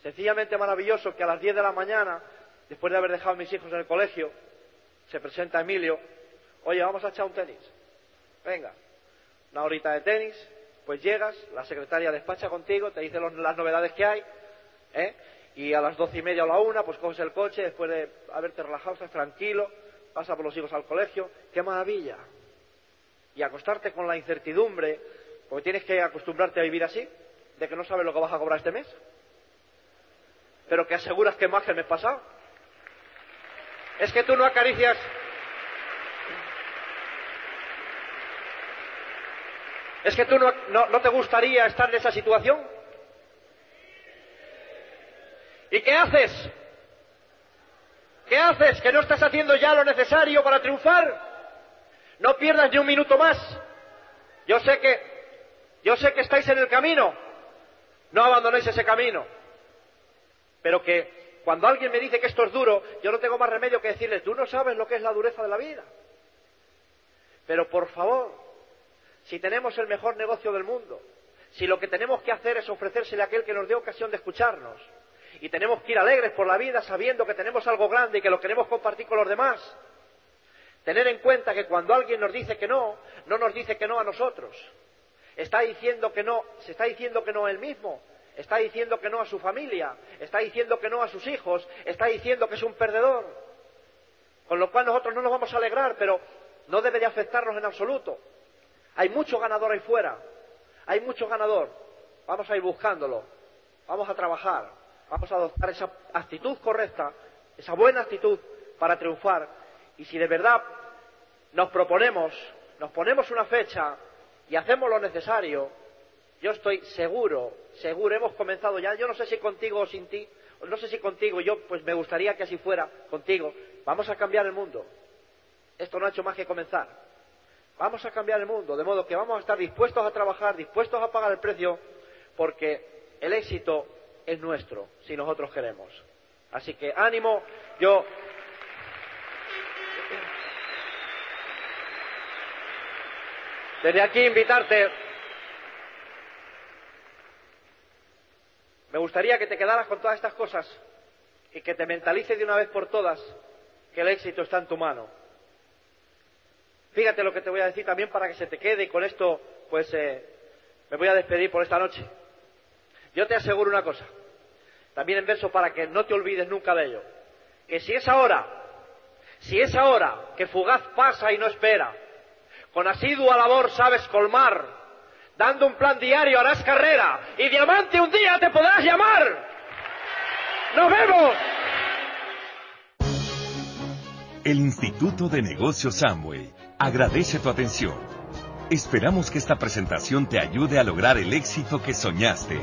Sencillamente maravilloso que a las 10 de la mañana, después de haber dejado a mis hijos en el colegio, se presenta Emilio, oye, vamos a echar un tenis. Venga, una horita de tenis, pues llegas, la secretaria despacha contigo, te dice las novedades que hay, ¿eh? y a las doce y media o la una, pues coges el coche, después de haberte relajado, estás tranquilo, pasa por los hijos al colegio, qué maravilla. Y acostarte con la incertidumbre porque tienes que acostumbrarte a vivir así, de que no sabes lo que vas a cobrar este mes, pero que aseguras que más que el mes pasado. Es que tú no acaricias. ¿Es que tú no, te gustaría estar en esa situación? ¿Y qué haces? ¿Qué haces? ¿Que no estás haciendo ya lo necesario para triunfar? No pierdas ni un minuto más. Yo sé que yo sé que estáis en el camino. No abandonéis ese camino. pero que cuando alguien me dice que esto es duro, yo no tengo más remedio que decirle, tú no sabes lo que es la dureza de la vida. Pero por favor, si tenemos el mejor negocio del mundo, si lo que tenemos que hacer es ofrecérsele a aquel que nos dé ocasión de escucharnos, y tenemos que ir alegres por la vida sabiendo que tenemos algo grande y que lo queremos compartir con los demás, tener en cuenta que cuando alguien nos dice que no, no nos dice que no a nosotros. Está diciendo que no, se está diciendo que no a él mismo, está diciendo que no a su familia, está diciendo que no a sus hijos, está diciendo que es un perdedor. Con lo cual nosotros no nos vamos a alegrar, pero no debe de afectarnos en absoluto. Hay mucho ganador ahí fuera, hay mucho ganador. Vamos a ir buscándolo, vamos a trabajar, vamos a adoptar esa actitud correcta, esa buena actitud para triunfar. Y si de verdad nos proponemos, nos ponemos una fecha y hacemos lo necesario, yo estoy seguro, seguro, hemos comenzado ya, yo no sé si contigo o sin ti, no sé si contigo, yo pues me gustaría que así fuera, contigo, vamos a cambiar el mundo. Esto no ha hecho más que comenzar. Vamos a cambiar el mundo, de modo que vamos a estar dispuestos a trabajar, dispuestos a pagar el precio, porque el éxito es nuestro, si nosotros queremos. Así que ánimo, yo desde aquí invitarte Me gustaría que te quedaras con todas estas cosas y que te mentalices de una vez por todas que el éxito está en tu mano. Fíjate lo que te voy a decir también para que se te quede y con esto pues eh, me voy a despedir por esta noche. Yo te aseguro una cosa, también en verso para que no te olvides nunca de ello, que si es ahora, si es ahora que fugaz pasa y no espera, con asidua labor sabes colmar Dando un plan diario harás carrera y diamante un día te podrás llamar. ¡Nos vemos! El Instituto de Negocios Samway agradece tu atención. Esperamos que esta presentación te ayude a lograr el éxito que soñaste.